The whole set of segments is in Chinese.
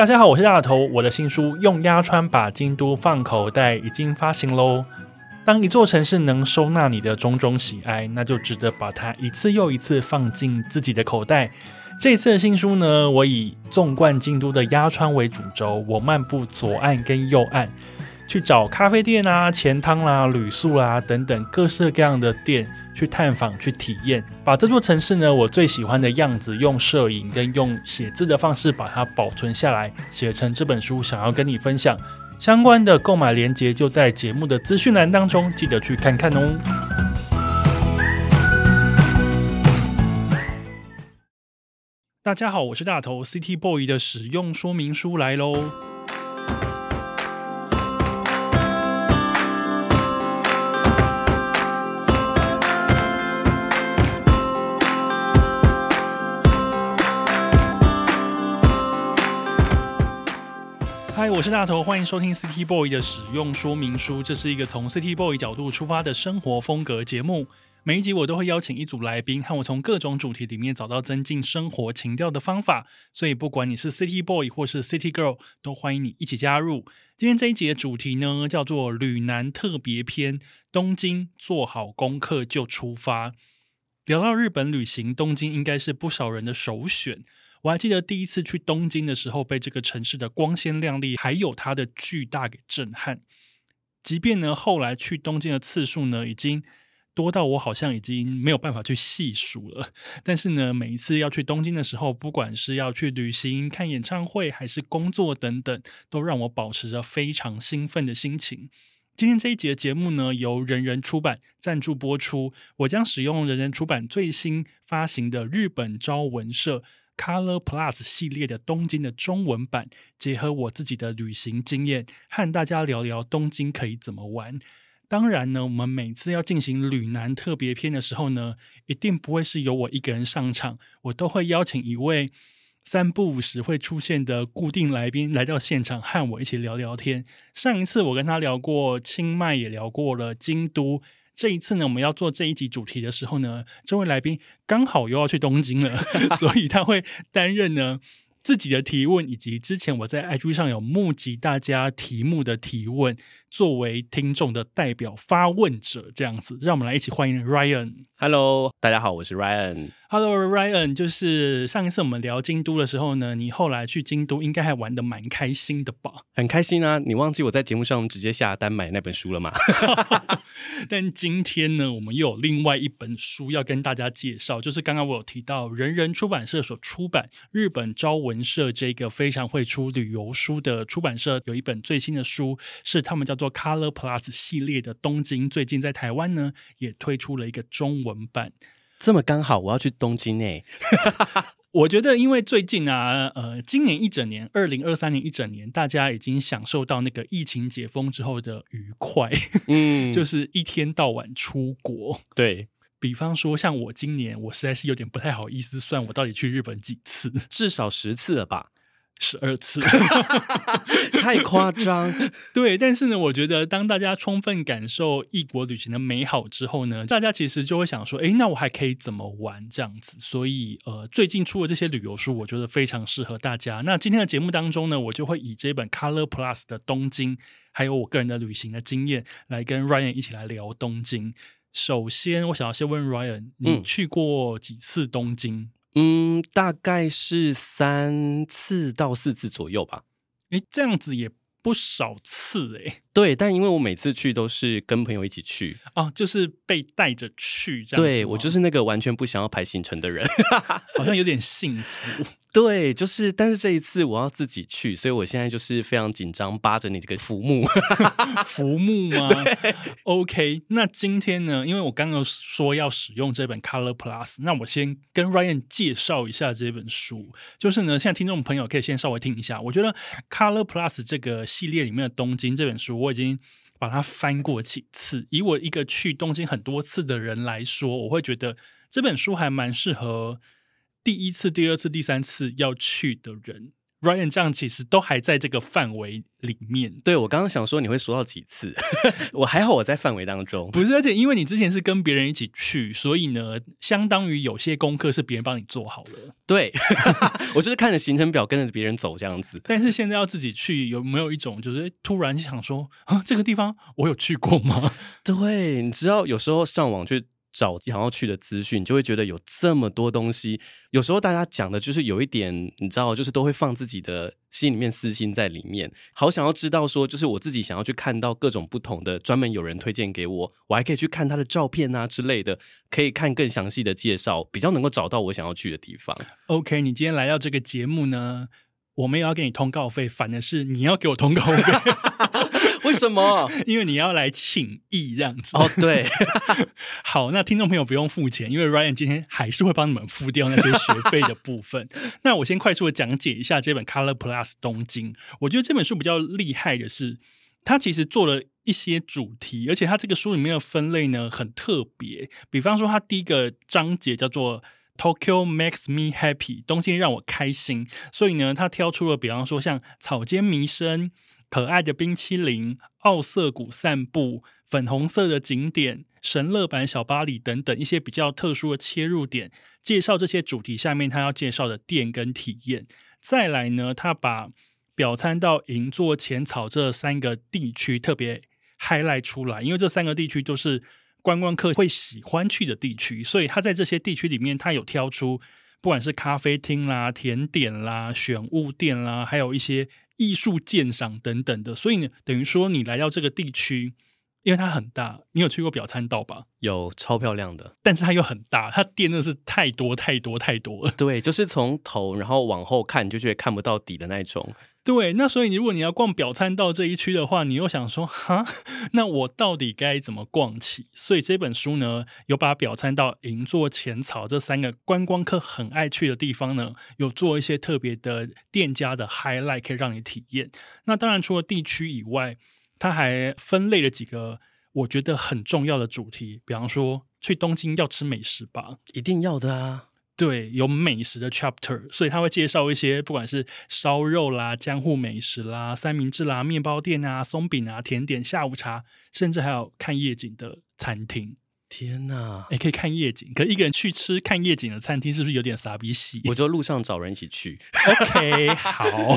大家好，我是大头。我的新书《用鸭川把京都放口袋》已经发行喽。当一座城市能收纳你的种种喜爱，那就值得把它一次又一次放进自己的口袋。这次的新书呢，我以纵贯京都的鸭川为主轴，我漫步左岸跟右岸，去找咖啡店啊、钱汤啦、旅宿啦等等各式各样的店。去探访、去体验，把这座城市呢，我最喜欢的样子，用摄影跟用写字的方式把它保存下来，写成这本书，想要跟你分享。相关的购买链接就在节目的资讯栏当中，记得去看看哦。大家好，我是大头，City Boy 的使用说明书来喽。嗨，我是大头，欢迎收听 City Boy 的使用说明书。这是一个从 City Boy 角度出发的生活风格节目。每一集我都会邀请一组来宾，和我从各种主题里面找到增进生活情调的方法。所以，不管你是 City Boy 或是 City Girl，都欢迎你一起加入。今天这一集的主题呢，叫做“旅男特别篇”，东京做好功课就出发。聊到日本旅行，东京应该是不少人的首选。我还记得第一次去东京的时候，被这个城市的光鲜亮丽，还有它的巨大给震撼。即便呢，后来去东京的次数呢，已经多到我好像已经没有办法去细数了。但是呢，每一次要去东京的时候，不管是要去旅行、看演唱会，还是工作等等，都让我保持着非常兴奋的心情。今天这一节节目呢，由人人出版赞助播出。我将使用人人出版最新发行的日本朝文社。Color Plus 系列的东京的中文版，结合我自己的旅行经验，和大家聊聊东京可以怎么玩。当然呢，我们每次要进行旅南特别篇的时候呢，一定不会是由我一个人上场，我都会邀请一位三不五时会出现的固定来宾来到现场，和我一起聊聊天。上一次我跟他聊过清迈，也聊过了京都。这一次呢，我们要做这一集主题的时候呢，这位来宾刚好又要去东京了，所以他会担任呢自己的提问，以及之前我在 IG 上有募集大家题目的提问。作为听众的代表发问者，这样子，让我们来一起欢迎 Ryan。Hello，大家好，我是 Ryan。Hello，Ryan，就是上一次我们聊京都的时候呢，你后来去京都应该还玩的蛮开心的吧？很开心啊！你忘记我在节目上直接下单买那本书了吗？但今天呢，我们又有另外一本书要跟大家介绍，就是刚刚我有提到人人出版社所出版日本朝文社这个非常会出旅游书的出版社，有一本最新的书是他们叫。做 Color Plus 系列的东京，最近在台湾呢也推出了一个中文版。这么刚好，我要去东京呢。我觉得，因为最近啊，呃，今年一整年，二零二三年一整年，大家已经享受到那个疫情解封之后的愉快，嗯，就是一天到晚出国。对，比方说，像我今年，我实在是有点不太好意思算我到底去日本几次，至少十次了吧。十二次，太夸张。对，但是呢，我觉得当大家充分感受异国旅行的美好之后呢，大家其实就会想说，诶，那我还可以怎么玩这样子？所以，呃，最近出的这些旅游书，我觉得非常适合大家。那今天的节目当中呢，我就会以这本 Color Plus 的东京，还有我个人的旅行的经验，来跟 Ryan 一起来聊东京。首先，我想要先问 Ryan，你去过几次东京？嗯嗯，大概是三次到四次左右吧。诶，这样子也不少次诶。对，但因为我每次去都是跟朋友一起去哦，就是被带着去这样子。对，我就是那个完全不想要排行程的人，好像有点幸福。对，就是，但是这一次我要自己去，所以我现在就是非常紧张，扒着你这个浮木，浮木吗？OK，那今天呢？因为我刚刚说要使用这本 Color Plus，那我先跟 Ryan 介绍一下这本书。就是呢，现在听众朋友可以先稍微听一下。我觉得 Color Plus 这个系列里面的东京这本书，我已经把它翻过几次。以我一个去东京很多次的人来说，我会觉得这本书还蛮适合。第一次、第二次、第三次要去的人 Ryan 这样其实都还在这个范围里面。对，我刚刚想说你会说到几次，我还好我在范围当中。不是，而且因为你之前是跟别人一起去，所以呢，相当于有些功课是别人帮你做好了。对，我就是看着行程表跟着别人走这样子。但是现在要自己去，有没有一种就是突然想说啊，这个地方我有去过吗？对，你知道有时候上网去。找想要去的资讯，就会觉得有这么多东西。有时候大家讲的就是有一点，你知道，就是都会放自己的心里面私心在里面。好想要知道说，就是我自己想要去看到各种不同的，专门有人推荐给我，我还可以去看他的照片啊之类的，可以看更详细的介绍，比较能够找到我想要去的地方。OK，你今天来到这个节目呢，我没有要给你通告费，反而是你要给我通告费。为什么？因为你要来请益这样子哦。对，好，那听众朋友不用付钱，因为 Ryan 今天还是会帮你们付掉那些学费的部分。那我先快速的讲解一下这本 Color Plus 东京。我觉得这本书比较厉害的是，它其实做了一些主题，而且它这个书里面的分类呢很特别。比方说，它第一个章节叫做 Tokyo Makes Me Happy，东京让我开心。所以呢，他挑出了比方说像草间弥生。可爱的冰淇淋、奥涩谷散步、粉红色的景点、神乐坂小巴黎等等一些比较特殊的切入点，介绍这些主题下面他要介绍的店跟体验。再来呢，他把表参道、银座、浅草这三个地区特别 highlight 出来，因为这三个地区都是观光客会喜欢去的地区，所以他在这些地区里面，他有挑出不管是咖啡厅啦、甜点啦、选物店啦，还有一些。艺术鉴赏等等的，所以呢，等于说你来到这个地区，因为它很大，你有去过表参道吧？有，超漂亮的，但是它又很大，它店真的是太多太多太多了。对，就是从头然后往后看，你就觉得看不到底的那种。对，那所以如果你要逛表参道这一区的话，你又想说，哈，那我到底该怎么逛起？所以这本书呢，有把表参道、银座、浅草这三个观光客很爱去的地方呢，有做一些特别的店家的 highlight 可以让你体验。那当然，除了地区以外，它还分类了几个我觉得很重要的主题，比方说去东京要吃美食吧，一定要的啊。对，有美食的 chapter，所以他会介绍一些不管是烧肉啦、江户美食啦、三明治啦、面包店啊、松饼啊、甜点、下午茶，甚至还有看夜景的餐厅。天哪，也可以看夜景，可一个人去吃看夜景的餐厅是不是有点傻逼戏？我就路上找人一起去。OK，好。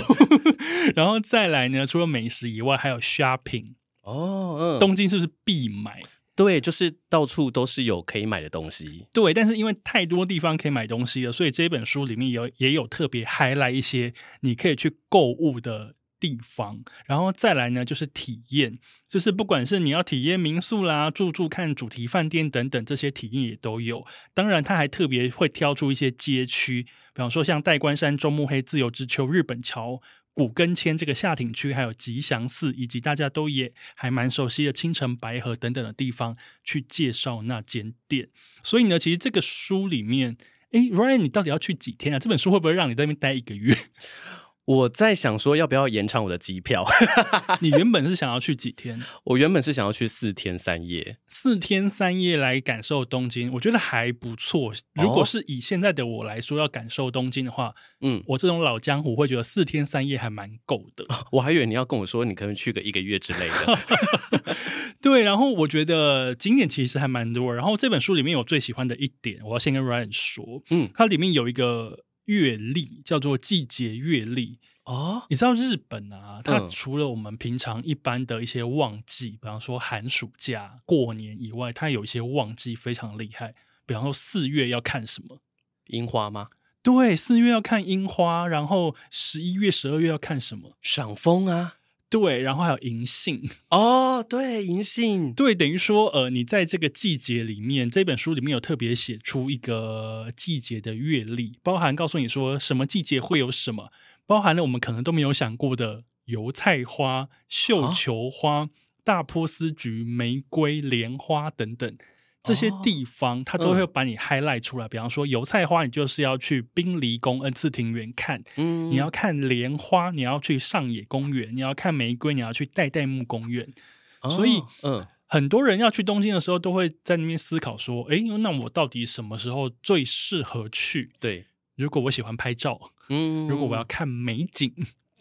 然后再来呢，除了美食以外，还有 shopping。哦，东京是不是必买？对，就是到处都是有可以买的东西。对，但是因为太多地方可以买东西了，所以这本书里面有也有特别 highlight 一些你可以去购物的地方。然后再来呢，就是体验，就是不管是你要体验民宿啦、住住看主题饭店等等这些体验也都有。当然，他还特别会挑出一些街区，比方说像代官山、中目黑、自由之丘、日本桥。古根签这个下町区，还有吉祥寺，以及大家都也还蛮熟悉的青城白河等等的地方，去介绍那间店。所以呢，其实这个书里面，哎，Ryan，你到底要去几天啊？这本书会不会让你在那边待一个月？我在想说，要不要延长我的机票？你原本是想要去几天？我原本是想要去四天三夜，四天三夜来感受东京，我觉得还不错。如果是以现在的我来说，要感受东京的话，嗯，我这种老江湖会觉得四天三夜还蛮够的。我还以为你要跟我说，你可能去个一个月之类的。对，然后我觉得景点其实还蛮多。然后这本书里面我最喜欢的一点，我要先跟 Ryan 说，嗯，它里面有一个。月历叫做季节月历哦，你知道日本啊，它除了我们平常一般的一些旺季，比方说寒暑假、过年以外，它有一些旺季非常厉害。比方说四月要看什么？樱花吗？对，四月要看樱花，然后十一月、十二月要看什么？赏枫啊。对，然后还有银杏 哦，对，银杏，对，等于说，呃，你在这个季节里面，这本书里面有特别写出一个季节的月历，包含告诉你说什么季节会有什么，包含了我们可能都没有想过的油菜花、绣球花、啊、大波斯菊、玫瑰、莲花等等。这些地方，它都会把你 highlight 出来。比方说，油菜花，你就是要去滨离宫恩赐庭园看；嗯、你要看莲花，你要去上野公园；你要看玫瑰，你要去代代木公园。哦、所以，嗯，很多人要去东京的时候，都会在那边思考说：“哎，那我到底什么时候最适合去？”对，如果我喜欢拍照，嗯，如果我要看美景。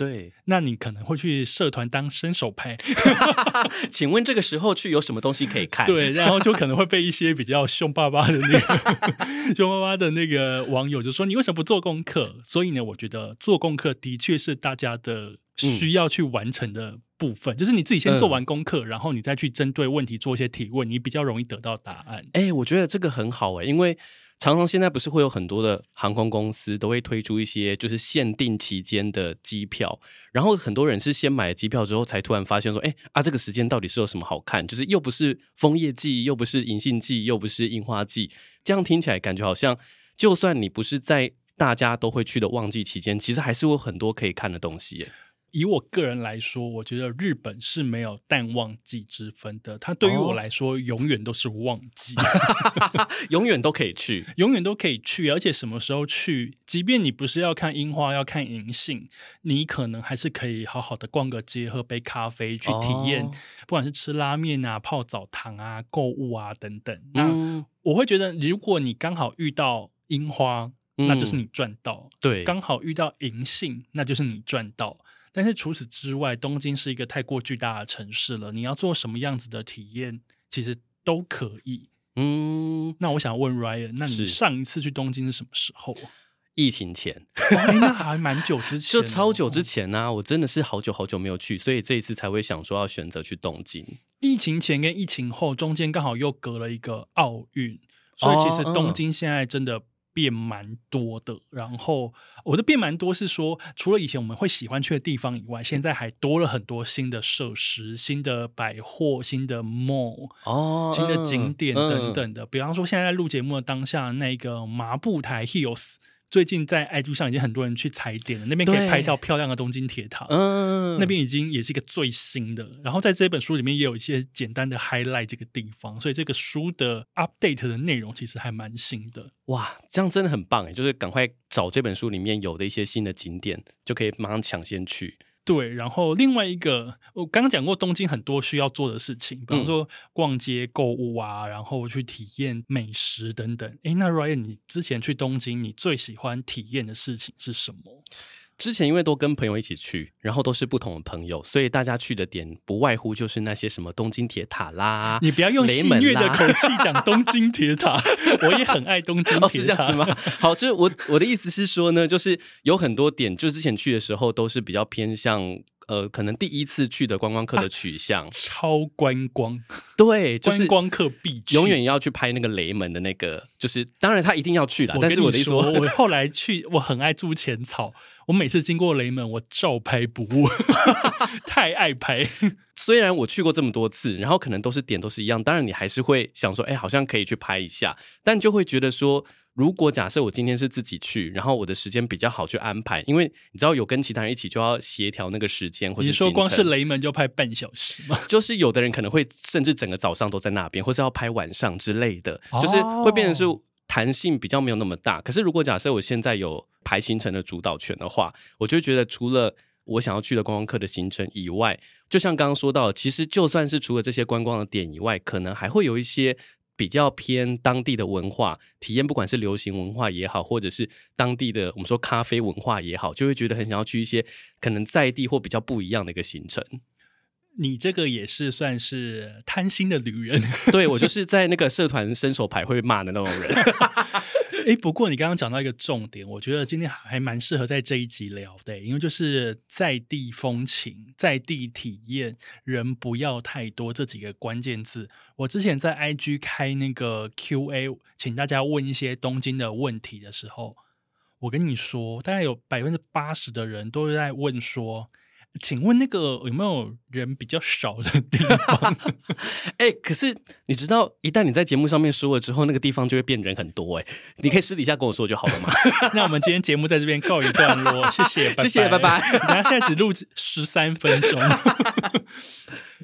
对，那你可能会去社团当伸手牌。请问这个时候去有什么东西可以看？对，然后就可能会被一些比较凶巴巴的那个 凶巴巴的那个网友就说：“你为什么不做功课？”所以呢，我觉得做功课的确是大家的需要去完成的部分，嗯、就是你自己先做完功课，嗯、然后你再去针对问题做一些提问，你比较容易得到答案。哎，我觉得这个很好哎，因为。常常现在不是会有很多的航空公司都会推出一些就是限定期间的机票，然后很多人是先买了机票之后才突然发现说，哎啊，这个时间到底是有什么好看？就是又不是枫叶季，又不是银杏季，又不是樱花季，这样听起来感觉好像，就算你不是在大家都会去的旺季期间，其实还是有很多可以看的东西。以我个人来说，我觉得日本是没有淡旺季之分的。它对于我来说，永远都是旺季，哦、永远都可以去，永远都可以去。而且什么时候去，即便你不是要看樱花，要看银杏，你可能还是可以好好的逛个街，喝杯咖啡，去体验，哦、不管是吃拉面啊、泡澡堂啊、购物啊等等。嗯、那我会觉得，如果你刚好遇到樱花，那就是你赚到；嗯、对，刚好遇到银杏，那就是你赚到。但是除此之外，东京是一个太过巨大的城市了。你要做什么样子的体验，其实都可以。嗯，那我想问 Ryan，那你上一次去东京是什么时候？疫情前，那还蛮久之 前，就超久之前呢、啊。我真的是好久好久没有去，所以这一次才会想说要选择去东京。疫情前跟疫情后中间刚好又隔了一个奥运，所以其实东京现在真的。变蛮多的，然后我的变蛮多是说，除了以前我们会喜欢去的地方以外，现在还多了很多新的设施、新的百货、新的 mall 哦，新的景点等等的。嗯、比方说，现在在录节目的当下，那个麻布台 Hills。最近在 IG 上已经很多人去踩点了，那边可以拍到漂亮的东京铁塔。嗯，那边已经也是一个最新的。然后在这本书里面也有一些简单的 highlight 这个地方，所以这个书的 update 的内容其实还蛮新的。哇，这样真的很棒哎！就是赶快找这本书里面有的一些新的景点，就可以马上抢先去。对，然后另外一个，我刚刚讲过东京很多需要做的事情，比方说逛街、购物啊，然后去体验美食等等。诶，那 Ryan，你之前去东京，你最喜欢体验的事情是什么？之前因为都跟朋友一起去，然后都是不同的朋友，所以大家去的点不外乎就是那些什么东京铁塔啦。你不要用戏谑的口气讲东京铁塔，我也很爱东京铁塔。哦，是这样子吗？好，就是我我的意思是说呢，就是有很多点，就之前去的时候都是比较偏向。呃，可能第一次去的观光客的取向，啊、超观光，对，就是观光客必去，永远要去拍那个雷门的那个，就是当然他一定要去啦。但是我跟你说，我后来去，我很爱住浅草，我每次经过雷门，我照拍不误，太爱拍。虽然我去过这么多次，然后可能都是点都是一样，当然你还是会想说，哎，好像可以去拍一下，但就会觉得说。如果假设我今天是自己去，然后我的时间比较好去安排，因为你知道有跟其他人一起就要协调那个时间，或者说光是雷门就拍半小时嘛，就是有的人可能会甚至整个早上都在那边，或是要拍晚上之类的，就是会变成是弹性比较没有那么大。可是如果假设我现在有排行程的主导权的话，我就觉得除了我想要去的观光客的行程以外，就像刚刚说到，其实就算是除了这些观光的点以外，可能还会有一些。比较偏当地的文化体验，不管是流行文化也好，或者是当地的我们说咖啡文化也好，就会觉得很想要去一些可能在地或比较不一样的一个行程。你这个也是算是贪心的旅人，对，我就是在那个社团伸手牌会骂的那种人。哎，不过你刚刚讲到一个重点，我觉得今天还蛮适合在这一集聊的，因为就是在地风情、在地体验、人不要太多这几个关键字。我之前在 IG 开那个 QA，请大家问一些东京的问题的时候，我跟你说，大概有百分之八十的人都在问说。请问那个有没有人比较少的地方？哎、欸，可是你知道，一旦你在节目上面说了之后，那个地方就会变人很多。哎，你可以私底下跟我说就好了嘛。那我们今天节目在这边告一段落，谢谢，拜 拜谢谢，拜拜。等下现在只录十三分钟。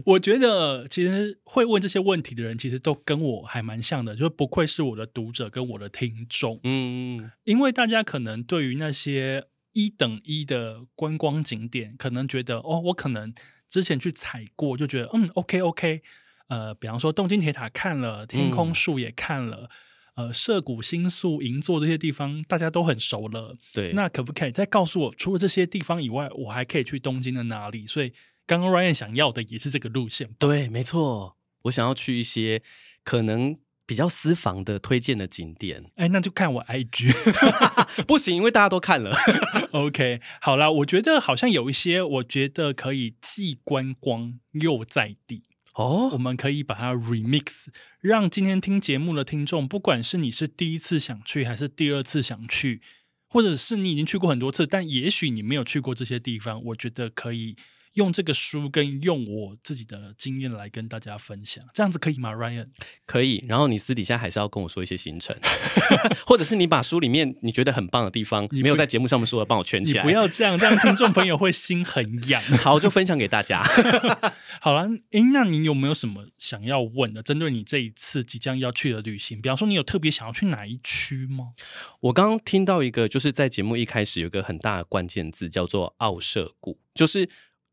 我觉得其实会问这些问题的人，其实都跟我还蛮像的，就是不愧是我的读者跟我的听众。嗯，因为大家可能对于那些。一等一的观光景点，可能觉得哦，我可能之前去踩过，就觉得嗯，OK OK，呃，比方说东京铁塔看了，天空树也看了，呃涉谷新宿银座这些地方大家都很熟了。对，那可不可以再告诉我，除了这些地方以外，我还可以去东京的哪里？所以刚刚 Ryan 想要的也是这个路线。对，没错，我想要去一些可能。比较私房的推荐的景点，哎，那就看我 IG，不行，因为大家都看了。OK，好啦，我觉得好像有一些，我觉得可以既观光又在地哦。我们可以把它 remix，让今天听节目的听众，不管是你是第一次想去，还是第二次想去，或者是你已经去过很多次，但也许你没有去过这些地方，我觉得可以。用这个书跟用我自己的经验来跟大家分享，这样子可以吗，Ryan？可以。然后你私底下还是要跟我说一些行程，或者是你把书里面你觉得很棒的地方，你没有在节目上面说的，帮我圈起来。你不要这样，这样听众朋友会心很痒。好，就分享给大家。好了，诶，那你有没有什么想要问的？针对你这一次即将要去的旅行，比方说你有特别想要去哪一区吗？我刚刚听到一个，就是在节目一开始有一个很大的关键字，叫做奥舍谷，就是。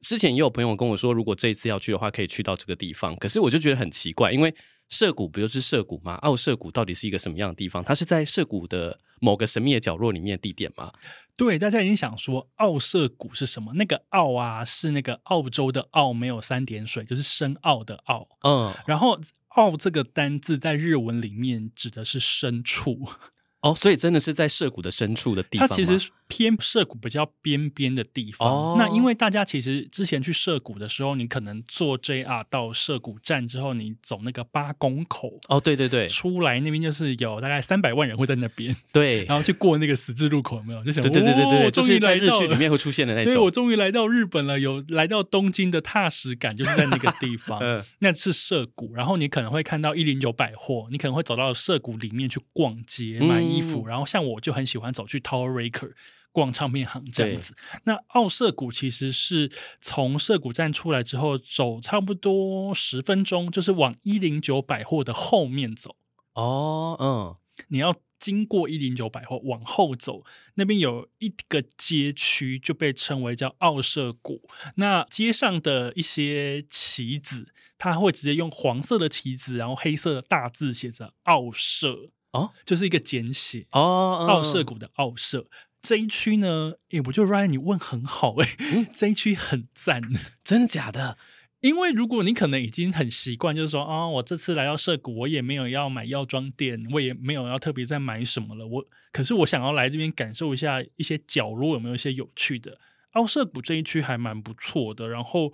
之前也有朋友跟我说，如果这一次要去的话，可以去到这个地方。可是我就觉得很奇怪，因为涩谷不就是涩谷吗？奥涉谷到底是一个什么样的地方？它是在涩谷的某个神秘的角落里面的地点吗？对，大家已经想说奥涉谷是什么？那个奥啊，是那个澳洲的澳，没有三点水，就是深奥的奥。嗯，然后奥这个单字在日文里面指的是深处。哦，所以真的是在涩谷的深处的地方。它其实偏涩谷比较边边的地方。哦，那因为大家其实之前去涩谷的时候，你可能坐 JR 到涩谷站之后，你走那个八公口。哦，对对对，出来那边就是有大概三百万人会在那边。对，然后去过那个十字路口，有没有？就想，对对对对对，哦、就是在日剧里面会出现的那种。所以我终于来到日本了，有来到东京的踏实感，就是在那个地方。嗯，那是涩谷，然后你可能会看到一零九百货，你可能会走到涩谷里面去逛街买衣服，嗯、然后像我。就很喜欢走去 Tower Record 逛唱片行这样子。那奥涩谷其实是从涩谷站出来之后，走差不多十分钟，就是往一零九百货的后面走。哦，嗯，你要经过一零九百货往后走，那边有一个街区就被称为叫奥涩谷。那街上的一些旗子，它会直接用黄色的旗子，然后黑色的大字写着奥涩。哦，就是一个简写哦，奥涩谷的奥涩这一区呢，哎，我觉得 Ryan 你问很好哎，嗯，这一区很赞，真的假的？因为如果你可能已经很习惯，就是说啊，我这次来到涩谷，我也没有要买药妆店，我也没有要特别再买什么了，我可是我想要来这边感受一下一些角落有没有一些有趣的，奥涩谷这一区还蛮不错的，然后。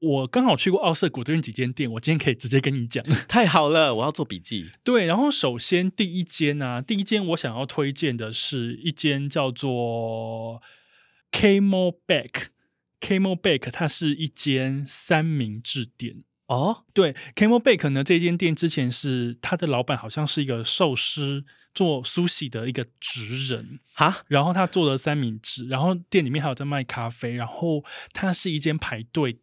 我刚好去过奥瑟谷这边几间店，我今天可以直接跟你讲。太好了，我要做笔记。对，然后首先第一间呢、啊，第一间我想要推荐的是一间叫做 Camelback Camelback，它是一间三明治店。哦，对，Camelback 呢，这间店之前是它的老板好像是一个寿司做 sushi 的一个职人哈，然后他做了三明治，然后店里面还有在卖咖啡，然后它是一间排队。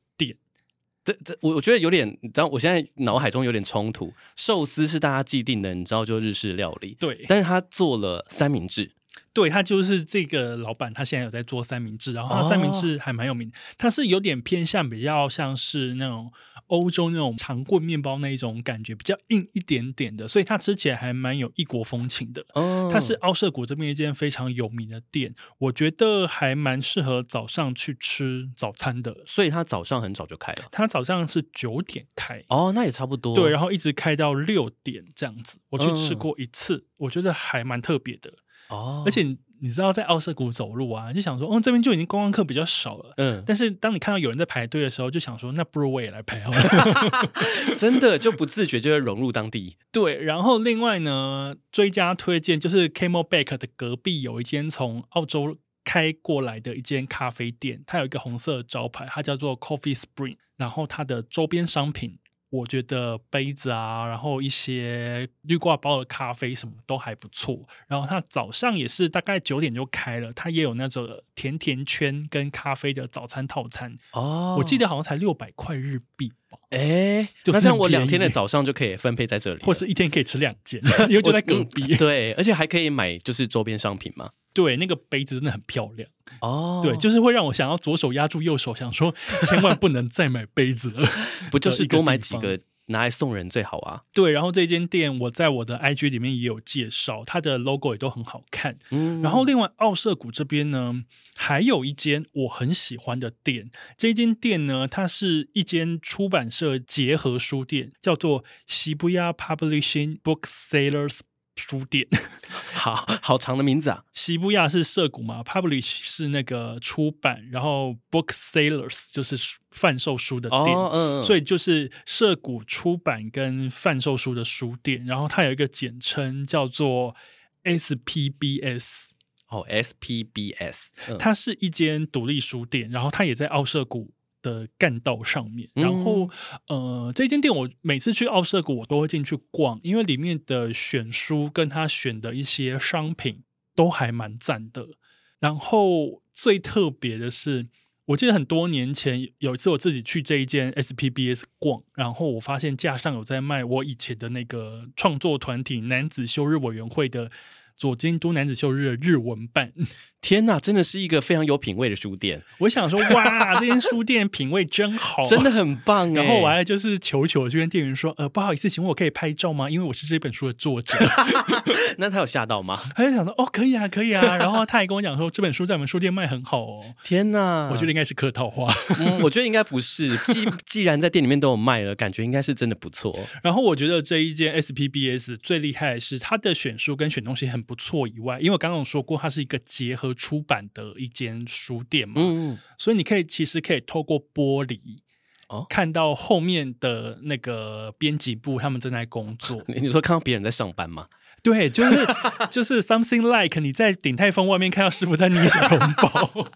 这这我我觉得有点，你知道，我现在脑海中有点冲突。寿司是大家既定的，你知道，就日式料理。对，但是他做了三明治。对，他就是这个老板，他现在有在做三明治，然后他三明治还蛮有名。他是有点偏向比较像是那种。欧洲那种长棍面包那一种感觉比较硬一点点的，所以它吃起来还蛮有异国风情的。哦，它是奥涩谷这边一间非常有名的店，我觉得还蛮适合早上去吃早餐的。所以他早上很早就开了，他早上是九点开。哦，那也差不多。对，然后一直开到六点这样子。我去吃过一次，嗯、我觉得还蛮特别的。哦，而且。你知道在奥涩谷走路啊，就想说，哦，这边就已经观光客比较少了。嗯，但是当你看到有人在排队的时候，就想说，那不如我也来排好了。真的就不自觉就会融入当地。对，然后另外呢，追加推荐就是 Camelback 的隔壁有一间从澳洲开过来的一间咖啡店，它有一个红色的招牌，它叫做 Coffee Spring，然后它的周边商品。我觉得杯子啊，然后一些绿挂包的咖啡什么都还不错。然后它早上也是大概九点就开了，它也有那种甜甜圈跟咖啡的早餐套餐哦。我记得好像才六百块日币吧。哎，就是那我两天的早上就可以分配在这里，或是一天可以吃两件，因为就在隔壁。嗯。对，而且还可以买就是周边商品嘛。对，那个杯子真的很漂亮哦。对，就是会让我想要左手压住右手，想说 千万不能再买杯子了。不就是多买几个拿来送人最好啊。对，然后这间店我在我的 IG 里面也有介绍，它的 logo 也都很好看。嗯，然后另外奥涩谷这边呢，还有一间我很喜欢的店。这间店呢，它是一间出版社结合书店，叫做 Shibuya Publishing Booksellers。书店，好好长的名字啊！西布亚是涩谷嘛，Publish 是那个出版，然后 Booksellers 就是贩售书的店，哦嗯嗯，所以就是涩谷出版跟贩售书的书店。然后它有一个简称叫做 SPBS，哦，SPBS，嗯，它是一间独立书店，然后它也在奥涩谷的干道上面，然后、嗯、呃，这间店我每次去奥涩谷，我都会进去逛，因为里面的选书跟他选的一些商品都还蛮赞的。然后最特别的是，我记得很多年前有一次我自己去这一间 SPBS 逛，然后我发现架上有在卖我以前的那个创作团体男子休日委员会的。左京都男子休日的日文版，天呐，真的是一个非常有品味的书店。我想说，哇，这间书店品味真好，真的很棒。然后我还就是求求这边店员说，呃，不好意思，请问我可以拍照吗？因为我是这本书的作者。那他有吓到吗？他就想说，哦，可以啊，可以啊。然后他还跟我讲说，这本书在我们书店卖很好哦。天呐，我觉得应该是客套话。嗯，我觉得应该不是。既既然在店里面都有卖了，感觉应该是真的不错。然后我觉得这一间 SPBS 最厉害的是它的选书跟选东西很不错以外，因为我刚刚有说过，它是一个结合出版的一间书店嘛，嗯，所以你可以其实可以透过玻璃哦，看到后面的那个编辑部他们正在工作。你说看到别人在上班吗？对，就是 就是 something like 你在鼎泰丰外面看到师傅在捏小笼包，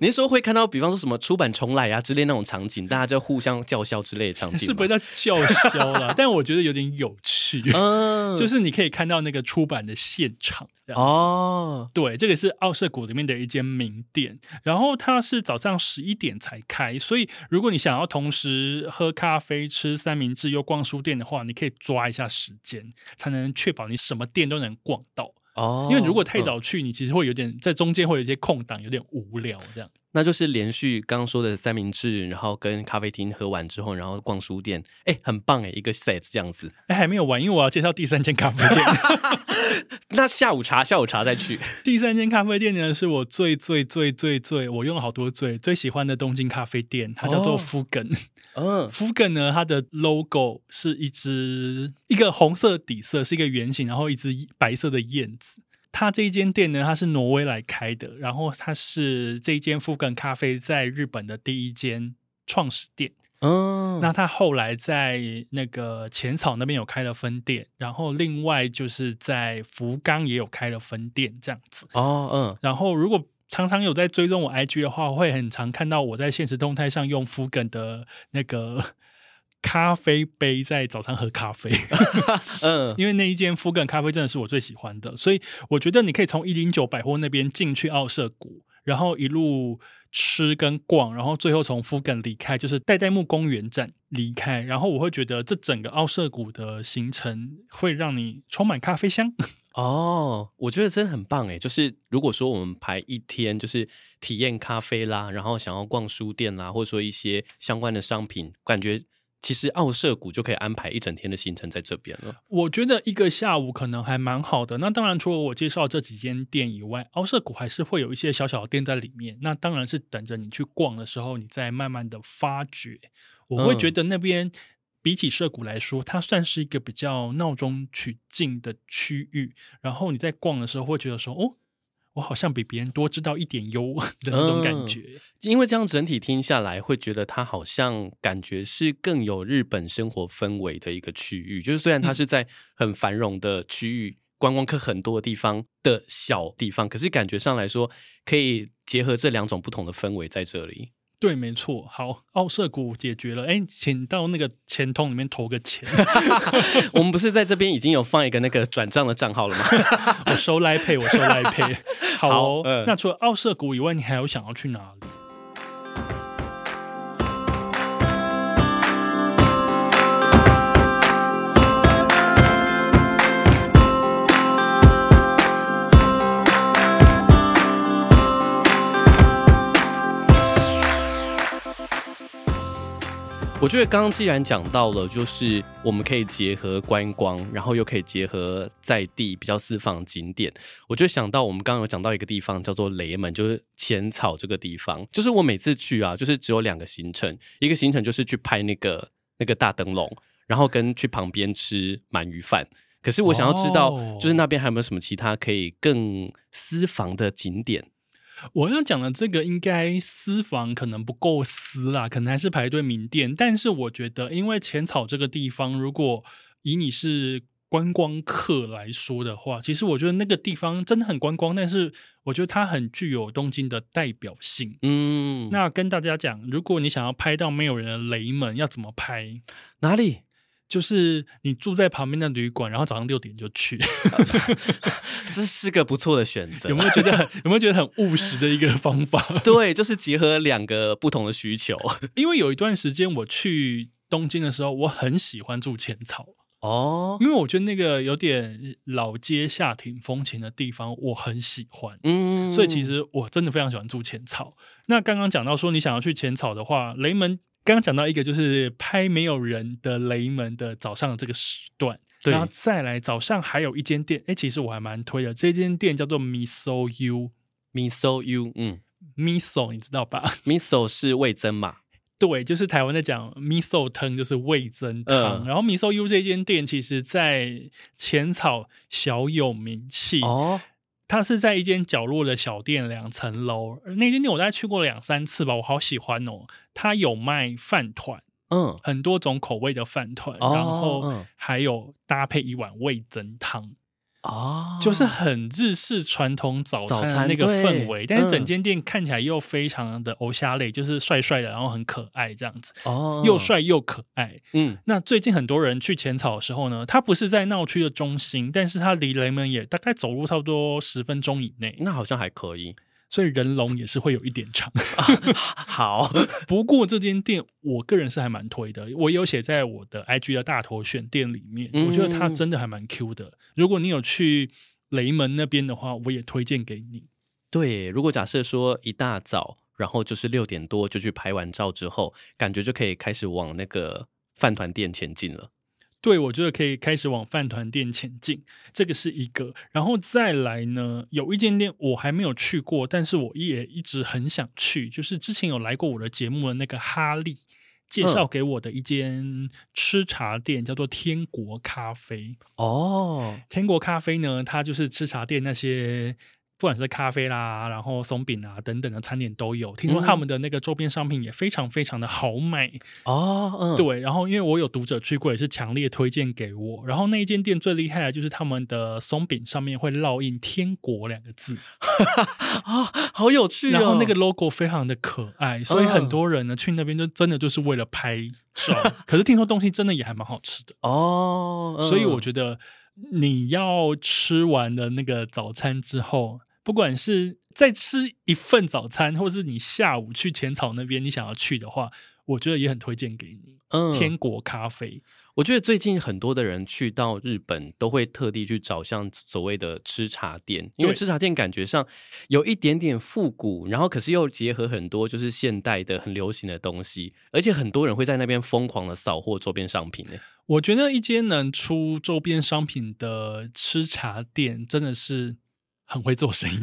您说会看到，比方说什么出版重来啊之类那种场景，大家就互相叫嚣之类的场景，是不是叫叫嚣了？但我觉得有点有趣，嗯，就是你可以看到那个出版的现场。哦，对，这个是奥涩谷里面的一间名店，然后它是早上十一点才开，所以如果你想要同时喝咖啡、吃三明治又逛书店的话，你可以抓一下时间，才能确保你什么店都能逛到。哦，因为如果太早去，你其实会有点在中间会有一些空档，有点无聊这样。那就是连续刚刚说的三明治，然后跟咖啡厅喝完之后，然后逛书店，哎，很棒哎，一个 set 这样子。哎，还没有完，因为我要介绍第三间咖啡店。那下午茶，下午茶再去。第三间咖啡店呢，是我最最最最最，我用了好多最最喜欢的东京咖啡店，它叫做福梗。嗯，福梗呢，它的 logo 是一只一个红色底色，是一个圆形，然后一只白色的燕子。他这一间店呢，它是挪威来开的，然后它是这一间夫梗咖啡在日本的第一间创始店。嗯，那他后来在那个浅草那边有开了分店，然后另外就是在福冈也有开了分店，这样子。哦，嗯。然后如果常常有在追踪我 IG 的话，会很常看到我在现实动态上用夫梗的那个。咖啡杯在早餐喝咖啡，嗯，因为那一间夫根咖啡真的是我最喜欢的，所以我觉得你可以从一零九百货那边进去奥涩谷，然后一路吃跟逛，然后最后从夫根离开，就是代代木公园站离开，然后我会觉得这整个奥涩谷的行程会让你充满咖啡香。哦，我觉得真的很棒诶，就是如果说我们排一天，就是体验咖啡啦，然后想要逛书店啦，或者说一些相关的商品，感觉。其实奥社谷就可以安排一整天的行程在这边了。我觉得一个下午可能还蛮好的。那当然，除了我介绍这几间店以外，奥社谷还是会有一些小小的店在里面。那当然是等着你去逛的时候，你再慢慢的发掘。我会觉得那边比起社谷来说，它算是一个比较闹中取静的区域。然后你在逛的时候会觉得说，哦。我好像比别人多知道一点哟 的那种感觉，嗯，因为这样整体听下来，会觉得它好像感觉是更有日本生活氛围的一个区域。就是虽然它是在很繁荣的区域，观光客很多的地方的小地方，可是感觉上来说，可以结合这两种不同的氛围在这里。对，没错。好，奥社股解决了。哎，请到那个钱通里面投个钱。我们不是在这边已经有放一个那个转账的账号了吗？我收 Line Pay，我收 Line Pay。好，好，呃，那除了奥社股以外，你还有想要去哪里？我我觉得刚刚既然讲到了，就是我们可以结合观光，然后又可以结合在地比较私房景点，我就想到我们刚刚有讲到一个地方叫做雷门，就是浅草这个地方。就是我每次去啊，就是只有两个行程，一个行程就是去拍那个那个大灯笼，然后跟去旁边吃鳗鱼饭。可是我想要知道，就是那边还有没有什么其他可以更私房的景点？我要讲的这个应该私房可能不够私啦，可能还是排队名店。但是我觉得，因为浅草这个地方，如果以你是观光客来说的话，其实我觉得那个地方真的很观光。但是我觉得它很具有东京的代表性。嗯，那跟大家讲，如果你想要拍到没有人的雷门，要怎么拍？哪里？就是你住在旁边的旅馆，然后早上六点就去，这是个不错的选择。有没有觉得很有没有觉得很务实的一个方法？对，就是结合两个不同的需求。因为有一段时间我去东京的时候，我很喜欢住浅草哦，因为我觉得那个有点老街下町风情的地方，我很喜欢。嗯，所以其实我真的非常喜欢住浅草。那刚刚讲到说，你想要去浅草的话，雷门。刚刚讲到一个就是拍没有人的雷门的早上的这个时段，对然后再来早上还有一间店，哎，其实我还蛮推的，这间店叫做 Miso U，Miso U，嗯，Miso 你知道吧？Miso 是味噌嘛？对，就是台湾在讲 Miso 汤就是味噌汤，嗯、然后 Miso U 这间店其实在浅草小有名气哦。它是在一间角落的小店，两层楼。那间店我大概去过两三次吧，我好喜欢哦。它有卖饭团，嗯，很多种口味的饭团，哦、然后还有搭配一碗味增汤。哦，就是很日式传统早餐的那个氛围，但是整间店看起来又非常的欧夏类，就是帅帅的，然后很可爱这样子。哦，又帅又可爱。嗯，那最近很多人去浅草的时候呢，它不是在闹区的中心，但是它离雷门也大概走路差不多十分钟以内。那好像还可以。所以人龙也是会有一点长。好，不过这间店我个人是还蛮推的，我有写在我的 IG 的大头选店里面，我觉得它真的还蛮 Q 的。如果你有去雷门那边的话，我也推荐给你。对，如果假设说一大早，然后就是六点多就去拍完照之后，感觉就可以开始往那个饭团店前进了。对，我觉得可以开始往饭团店前进，这个是一个。然后再来呢，有一间店我还没有去过，但是我也一直很想去，就是之前有来过我的节目的那个哈利介绍给我的一间吃茶店，叫做天国咖啡。哦，天国咖啡呢，它就是吃茶店那些。不管是咖啡啦，然后松饼啊等等的餐点都有。听说他们的那个周边商品也非常非常的好买哦。嗯，对。然后因为我有读者去过，也是强烈推荐给我。然后那一间店最厉害的就是他们的松饼上面会烙印“天国”两个字啊，好有趣哦。然后那个 logo 非常的可爱，所以很多人呢去那边就真的就是为了拍照。可是听说东西真的也还蛮好吃的哦。所以我觉得。你要吃完的那个早餐之后，不管是再吃一份早餐，或是你下午去浅草那边你想要去的话，我觉得也很推荐给你。嗯，天国咖啡，我觉得最近很多的人去到日本都会特地去找像所谓的吃茶店，因为吃茶店感觉上有一点点复古，然后可是又结合很多就是现代的很流行的东西，而且很多人会在那边疯狂的扫货周边商品呢。我觉得一间能出周边商品的吃茶店真的是很会做生意，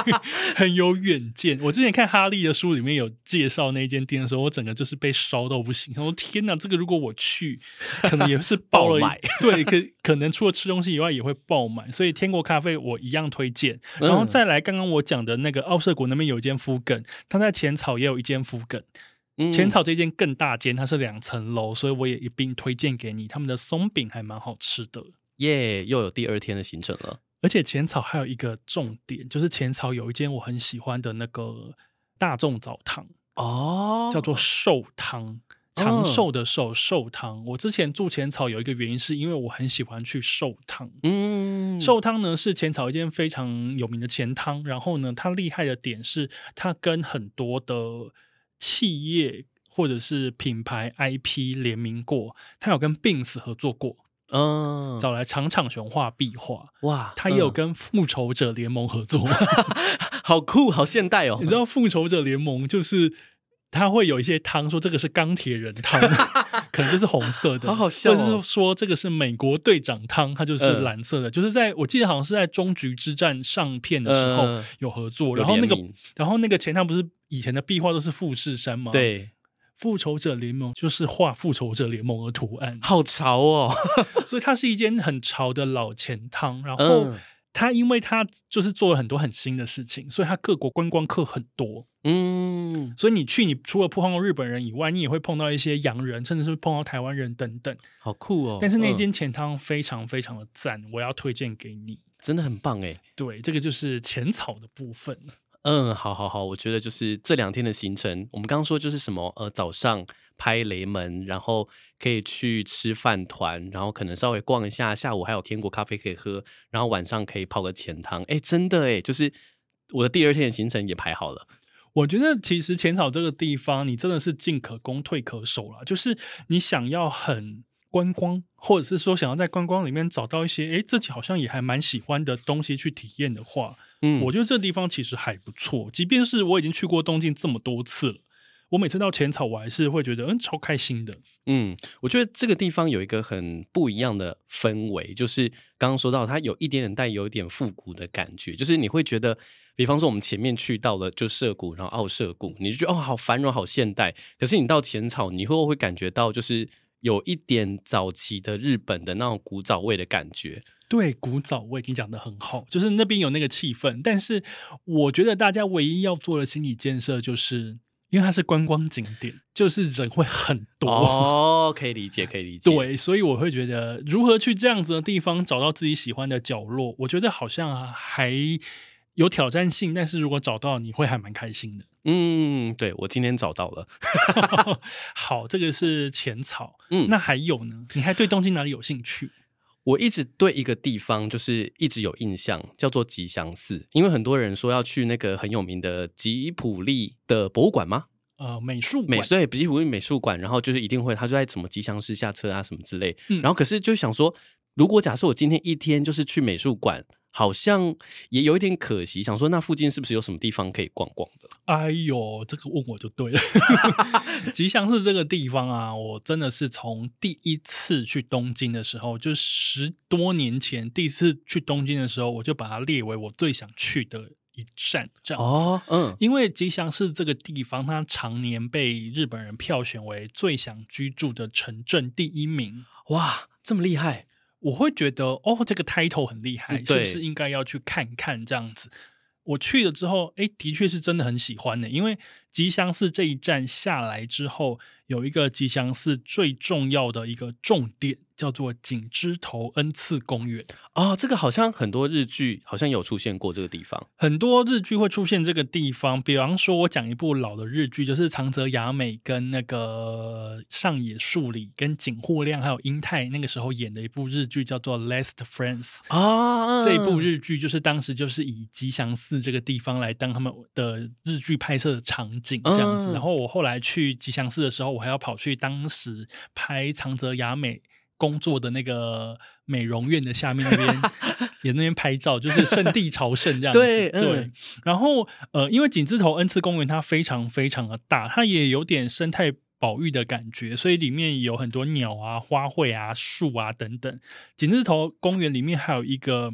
很有远见。我之前看哈利的书里面有介绍那间店的时候，我整个就是被烧到不行。我说天哪，这个如果我去，可能也是爆了，爆买对，可可能除了吃东西以外也会爆满。所以天国咖啡我一样推荐。然后再来刚刚我讲的那个奥瑟谷那边有一间福梗，他在浅草也有一间福梗。浅草这间更大间，它是两层楼，所以我也一并推荐给你。他们的松饼还蛮好吃的，耶！Yeah, 又有第二天的行程了。而且浅草还有一个重点，就是浅草有一间我很喜欢的那个大众澡堂哦，叫做寿汤，长寿的寿寿汤。我之前住浅草有一个原因，是因为我很喜欢去寿汤。嗯，寿汤呢是浅草一间非常有名的钱汤，然后呢，它厉害的点是它跟很多的。企业或者是品牌 IP 联名过，他有跟 Bins 合作过，嗯，找来长场熊画壁画，哇，他也有跟复仇者联盟合作，好酷，好现代哦！你知道复仇者联盟就是他会有一些汤，说这个是钢铁人汤，可能就是红色的，好好笑、哦。或者是说这个是美国队长汤，它就是蓝色的。嗯、就是在我记得好像是在终局之战上片的时候有合作，嗯、然后那个然后那个前汤不是以前的壁画都是富士山吗？对，复仇者联盟就是画复仇者联盟的图案，好潮哦。所以它是一间很潮的老钱汤，然后。嗯他因为它就是做了很多很新的事情，所以它各国观光客很多。嗯，所以你去，你除了碰到日本人以外，你也会碰到一些洋人，甚至是碰到台湾人等等。好酷哦！但是那间钱汤非常非常的赞，嗯、我要推荐给你，真的很棒哎。对，这个就是浅草的部分。嗯，好好好，我觉得就是这两天的行程，我们刚刚说就是什么呃早上。拍雷门，然后可以去吃饭团，然后可能稍微逛一下，下午还有天国咖啡可以喝，然后晚上可以泡个浅汤。哎，真的哎，就是我的第二天的行程也排好了。我觉得其实浅草这个地方，你真的是进可攻退可守了。就是你想要很观光，或者是说想要在观光里面找到一些哎自己好像也还蛮喜欢的东西去体验的话，嗯，我觉得这地方其实还不错。即便是我已经去过东京这么多次了。我每次到浅草，我还是会觉得嗯超开心的。嗯，我觉得这个地方有一个很不一样的氛围，就是刚刚说到它有一点点带有一点复古的感觉，就是你会觉得，比方说我们前面去到了就涩谷，然后奥涩谷，你就觉得哦好繁荣好现代，可是你到浅草，你会不会感觉到就是有一点早期的日本的那种古早味的感觉？对，古早味你讲的很好，就是那边有那个气氛，但是我觉得大家唯一要做的心理建设就是。因为它是观光景点，就是人会很多哦，可以理解，可以理 解。对，所以我会觉得如何去这样子的地方找到自己喜欢的角落，我觉得好像还有挑战性。但是如果找到，你会还蛮开心的。嗯，对，我今天找到了。好，这个是浅草。嗯，那还有呢？你还对东京哪里有兴趣？我一直对一个地方就是一直有印象，叫做吉祥寺，因为很多人说要去那个很有名的吉普力的博物馆吗？呃，美术馆，美对，吉普力美术馆，然后就是一定会，他就在什么吉祥寺下车啊，什么之类。嗯，然后可是就想说，如果假设我今天一天就是去美术馆。好像也有一点可惜，想说那附近是不是有什么地方可以逛逛的？哎呦，这个问我就对了。吉祥寺这个地方啊，我真的是从第一次去东京的时候，就十多年前第一次去东京的时候，我就把它列为我最想去的一站。这样子，哦，嗯，因为吉祥寺这个地方，它常年被日本人票选为最想居住的城镇第一名。哇，这么厉害！我会觉得哦，这个 title 很厉害，是不是应该要去看看这样子？我去了之后，诶，的确是真的很喜欢的，因为吉祥寺这一站下来之后，有一个吉祥寺最重要的一个重点。叫做井之头恩赐公园哦，这个好像很多日剧好像有出现过这个地方，很多日剧会出现这个地方。比方说，我讲一部老的日剧，就是长泽雅美跟那个上野树里跟井户亮还有英泰那个时候演的一部日剧，叫做《Last Friends》啊。这一部日剧就是当时就是以吉祥寺这个地方来当他们的日剧拍摄的场景这样子。然后我后来去吉祥寺的时候，我还要跑去当时拍长泽雅美。工作的那个美容院的下面那边，也那边拍照，就是圣地朝圣这样子。对，对嗯、然后呃，因为井字头恩赐公园它非常非常的大，它也有点生态保育的感觉，所以里面有很多鸟啊、花卉啊、树啊等等。井字头公园里面还有一个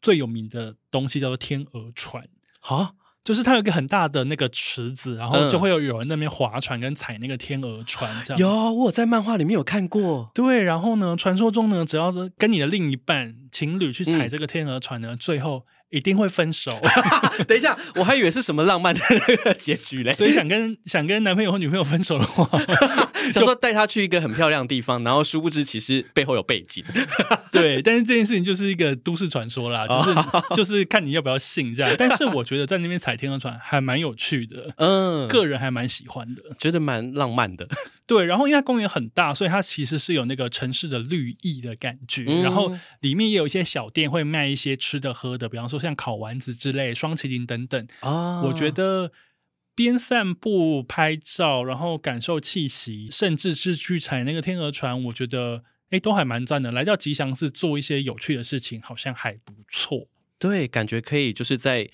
最有名的东西叫做天鹅船。好。就是它有一个很大的那个池子，然后就会有有人在那边划船跟踩那个天鹅船这样。有，我在漫画里面有看过。对，然后呢，传说中呢，只要是跟你的另一半情侣去踩这个天鹅船呢，嗯、最后。一定会分手。等一下，我还以为是什么浪漫的那个结局嘞。所以想跟想跟男朋友或女朋友分手的话，想说带他去一个很漂亮的地方，然后殊不知其实背后有背景。对，但是这件事情就是一个都市传说啦，就是 就是看你要不要信这样。但是我觉得在那边踩天鹅船还蛮有趣的，嗯，个人还蛮喜欢的，觉得蛮浪漫的。对，然后因为它公园很大，所以它其实是有那个城市的绿意的感觉。嗯、然后里面也有一些小店会卖一些吃的喝的，比方说像烤丸子之类、双麒麟等等。啊，我觉得边散步拍照，然后感受气息，甚至是去踩那个天鹅船，我觉得哎都还蛮赞的。来到吉祥寺做一些有趣的事情，好像还不错。对，感觉可以就是在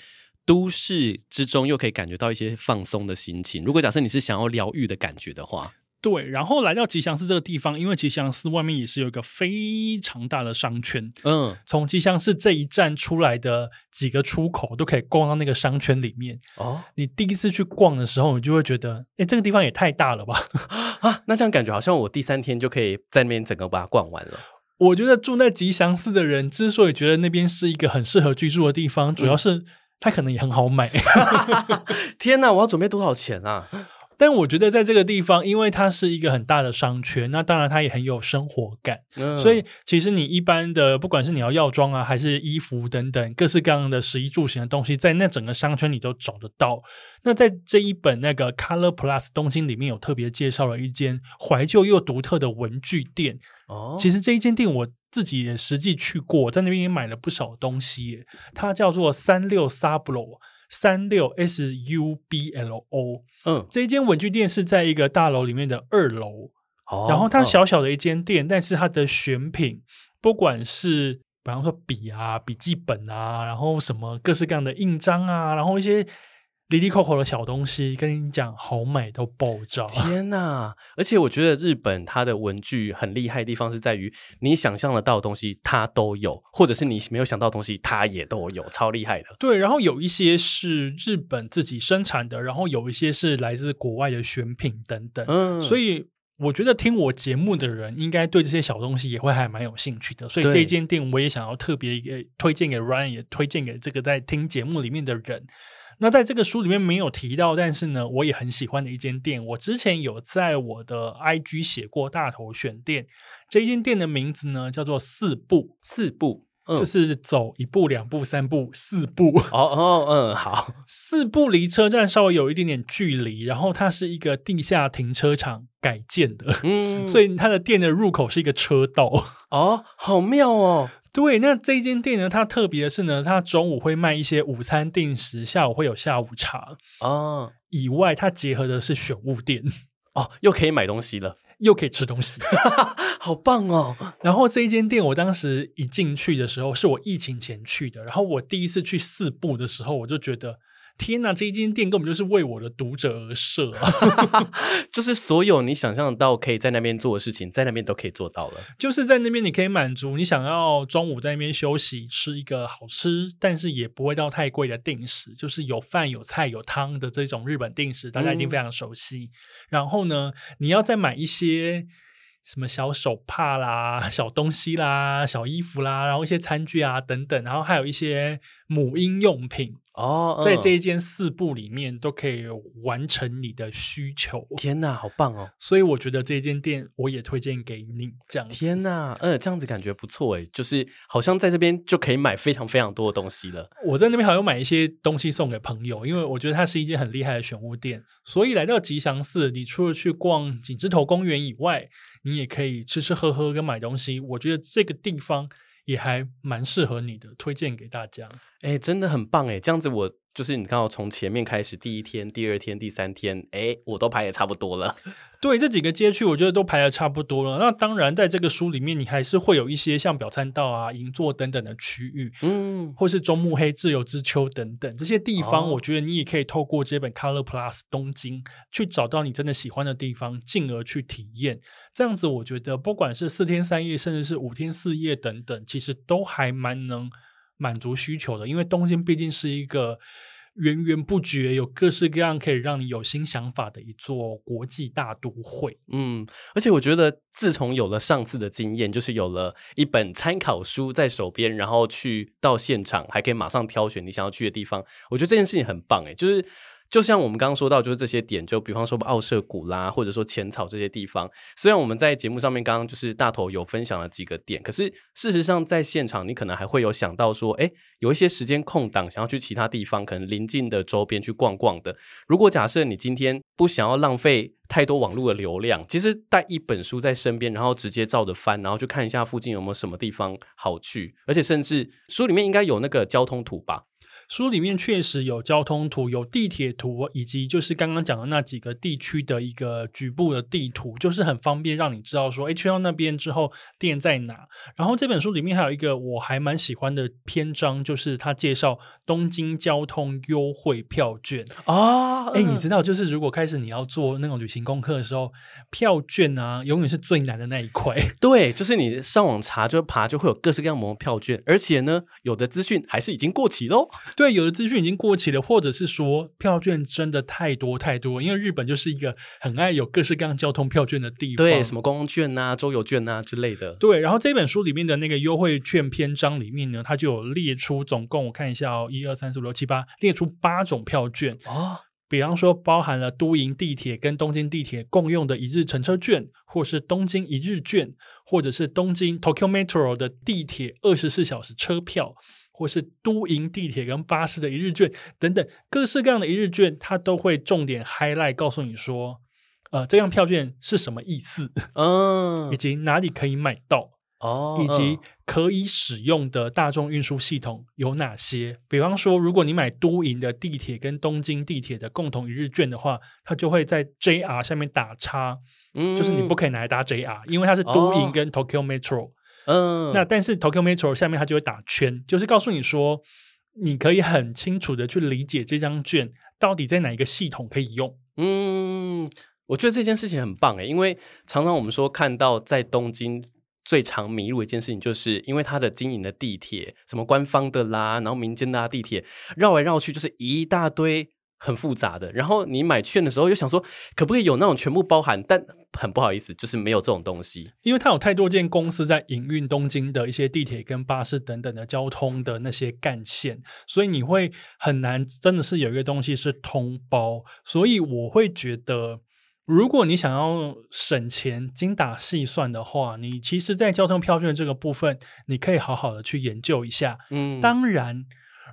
都市之中又可以感觉到一些放松的心情。如果假设你是想要疗愈的感觉的话。对，然后来到吉祥寺这个地方，因为吉祥寺外面也是有一个非常大的商圈，嗯，从吉祥寺这一站出来的几个出口都可以逛到那个商圈里面。哦，你第一次去逛的时候，你就会觉得，哎，这个地方也太大了吧？啊，那这样感觉好像我第三天就可以在那边整个把它逛完了。我觉得住在吉祥寺的人之所以觉得那边是一个很适合居住的地方，主要是它可能也很好买。天哪，我要准备多少钱啊？但我觉得在这个地方，因为它是一个很大的商圈，那当然它也很有生活感。嗯，所以其实你一般的，不管是你要药妆啊，还是衣服等等各式各样的食衣住行的东西，在那整个商圈里都找得到。那在这一本那个 Color Plus 东京里面有特别介绍了一间怀旧又独特的文具店。哦，其实这一间店我自己也实际去过，在那边也买了不少东西。它叫做三六 Sublo。三六 S U B L O，嗯，这一间文具店是在一个大楼里面的二楼，哦，然后它小小的一间店，哦，但是它的选品，不管是比方说笔啊、笔记本啊，然后什么各式各样的印章啊，然后一些。哩哩抠抠的小东西，跟你讲，好美，都爆炸！天哪！而且我觉得日本它的文具很厉害的地方是在于，你想象得到的东西它都有，或者是你没有想到的东西它也都有，超厉害的。对，然后有一些是日本自己生产的，然后有一些是来自国外的选品等等。嗯，所以我觉得听我节目的人应该对这些小东西也会还蛮有兴趣的。所以这一间店我也想要特别给推荐给 Ryan，也推荐给这个在听节目里面的人。那在这个书里面没有提到，但是呢，我也很喜欢的一间店，我之前有在我的 IG 写过大头选店。这一间店的名字呢叫做四步，四步，嗯、就是走一步、两步、三步、四步。哦哦，嗯，好，四步离车站稍微有一点点距离，然后它是一个地下停车场改建的，嗯，所以它的店的入口是一个车道。哦，好妙哦。对，那这间店呢，它特别的是呢，它中午会卖一些午餐定时，下午会有下午茶哦。以外，它结合的是选物店哦，又可以买东西了，又可以吃东西，好棒哦。然后这一间店，我当时一进去的时候，是我疫情前去的，然后我第一次去四部的时候，我就觉得。天呐，这一间店根本就是为我的读者而设啊！就是所有你想象到可以在那边做的事情，在那边都可以做到了。就是在那边，你可以满足你想要中午在那边休息，吃一个好吃，但是也不会到太贵的定食，就是有饭有菜有汤的这种日本定食，大家一定非常熟悉。嗯、然后呢，你要再买一些什么小手帕啦、小东西啦、小衣服啦，然后一些餐具啊等等，然后还有一些母婴用品。哦，在这一间四部里面都可以完成你的需求。天哪，好棒哦！所以我觉得这间店我也推荐给你。这样，天哪，嗯，这样子感觉不错诶，就是好像在这边就可以买非常非常多的东西了。我在那边还有买一些东西送给朋友，因为我觉得它是一间很厉害的选物店。所以来到吉祥寺，你除了去逛景之头公园以外，你也可以吃吃喝喝跟买东西。我觉得这个地方。也还蛮适合你的，推荐给大家。哎、真的很棒哎！这样子我就是你看我从前面开始，第一天、第二天、第三天，哎、欸，我都排也差不多了。对，这几个街区我觉得都排的差不多了。那当然，在这个书里面，你还是会有一些像表参道啊、银座等等的区域，嗯，或是中目黑、自由之丘等等这些地方，我觉得你也可以透过这本 Color Plus 东京去找到你真的喜欢的地方，进而去体验。这样子，我觉得不管是四天三夜，甚至是五天四夜等等，其实都还蛮能满足需求的。因为东京毕竟是一个源源不绝、有各式各样可以让你有新想法的一座国际大都会。嗯，而且我觉得，自从有了上次的经验，就是有了一本参考书在手边，然后去到现场，还可以马上挑选你想要去的地方，我觉得这件事情很棒诶，就是。就像我们刚刚说到，就是这些点，就比方说奥舍谷啦，或者说浅草这些地方。虽然我们在节目上面刚刚就是大头有分享了几个点，可是事实上在现场你可能还会有想到说，诶，有一些时间空档，想要去其他地方，可能邻近的周边去逛逛的。如果假设你今天不想要浪费太多网络的流量，其实带一本书在身边，然后直接照着翻，然后去看一下附近有没有什么地方好去，而且甚至书里面应该有那个交通图吧。书里面确实有交通图，有地铁图，以及就是刚刚讲的那几个地区的一个局部的地图，就是很方便让你知道说，哎，去到那边之后店在哪。然后这本书里面还有一个我还蛮喜欢的篇章，就是他介绍东京交通优惠票券啊。哎、哦，你知道，就是如果开始你要做那种旅行功课的时候，票券啊，永远是最难的那一块。对，就是你上网查就爬，就会有各式各样的票券，而且呢，有的资讯还是已经过期喽。对，有的资讯已经过期了，或者是说票券真的太多太多，因为日本就是一个很爱有各式各样交通票券的地方，对，什么公共券啊、周游券啊之类的。对，然后这本书里面的那个优惠券篇章里面呢，它就有列出总共我看一下哦，一二三四五六七八，列出八种票券哦。比方说，包含了都营地铁跟东京地铁共用的一日乘车券，或是东京一日券，或者是东京 Tokyo Metro 的地铁二十四小时车票。或是都营地铁跟巴士的一日券等等，各式各样的一日券，它都会重点 highlight 告诉你说，呃，这张票券是什么意思，嗯，以及哪里可以买到，哦，以及可以使用的大众运输系统有哪些。比方说，如果你买都营的地铁跟东京地铁的共同一日券的话，它就会在 JR 下面打叉，嗯，就是你不可以拿来搭 JR，因为它是都营跟 Tokyo Metro。嗯，那但是 Tokyo Metro 下面它就会打圈，就是告诉你说，你可以很清楚的去理解这张券到底在哪一个系统可以用。嗯，我觉得这件事情很棒诶，因为常常我们说看到在东京最常迷路的一件事情，就是因为它的经营的地铁，什么官方的啦，然后民间的地铁绕来绕去就是一大堆。很复杂的，然后你买券的时候又想说，可不可以有那种全部包含？但很不好意思，就是没有这种东西，因为它有太多间公司在营运东京的一些地铁跟巴士等等的交通的那些干线，所以你会很难，真的是有一个东西是通包。所以我会觉得，如果你想要省钱、精打细算的话，你其实，在交通票券这个部分，你可以好好的去研究一下。嗯，当然。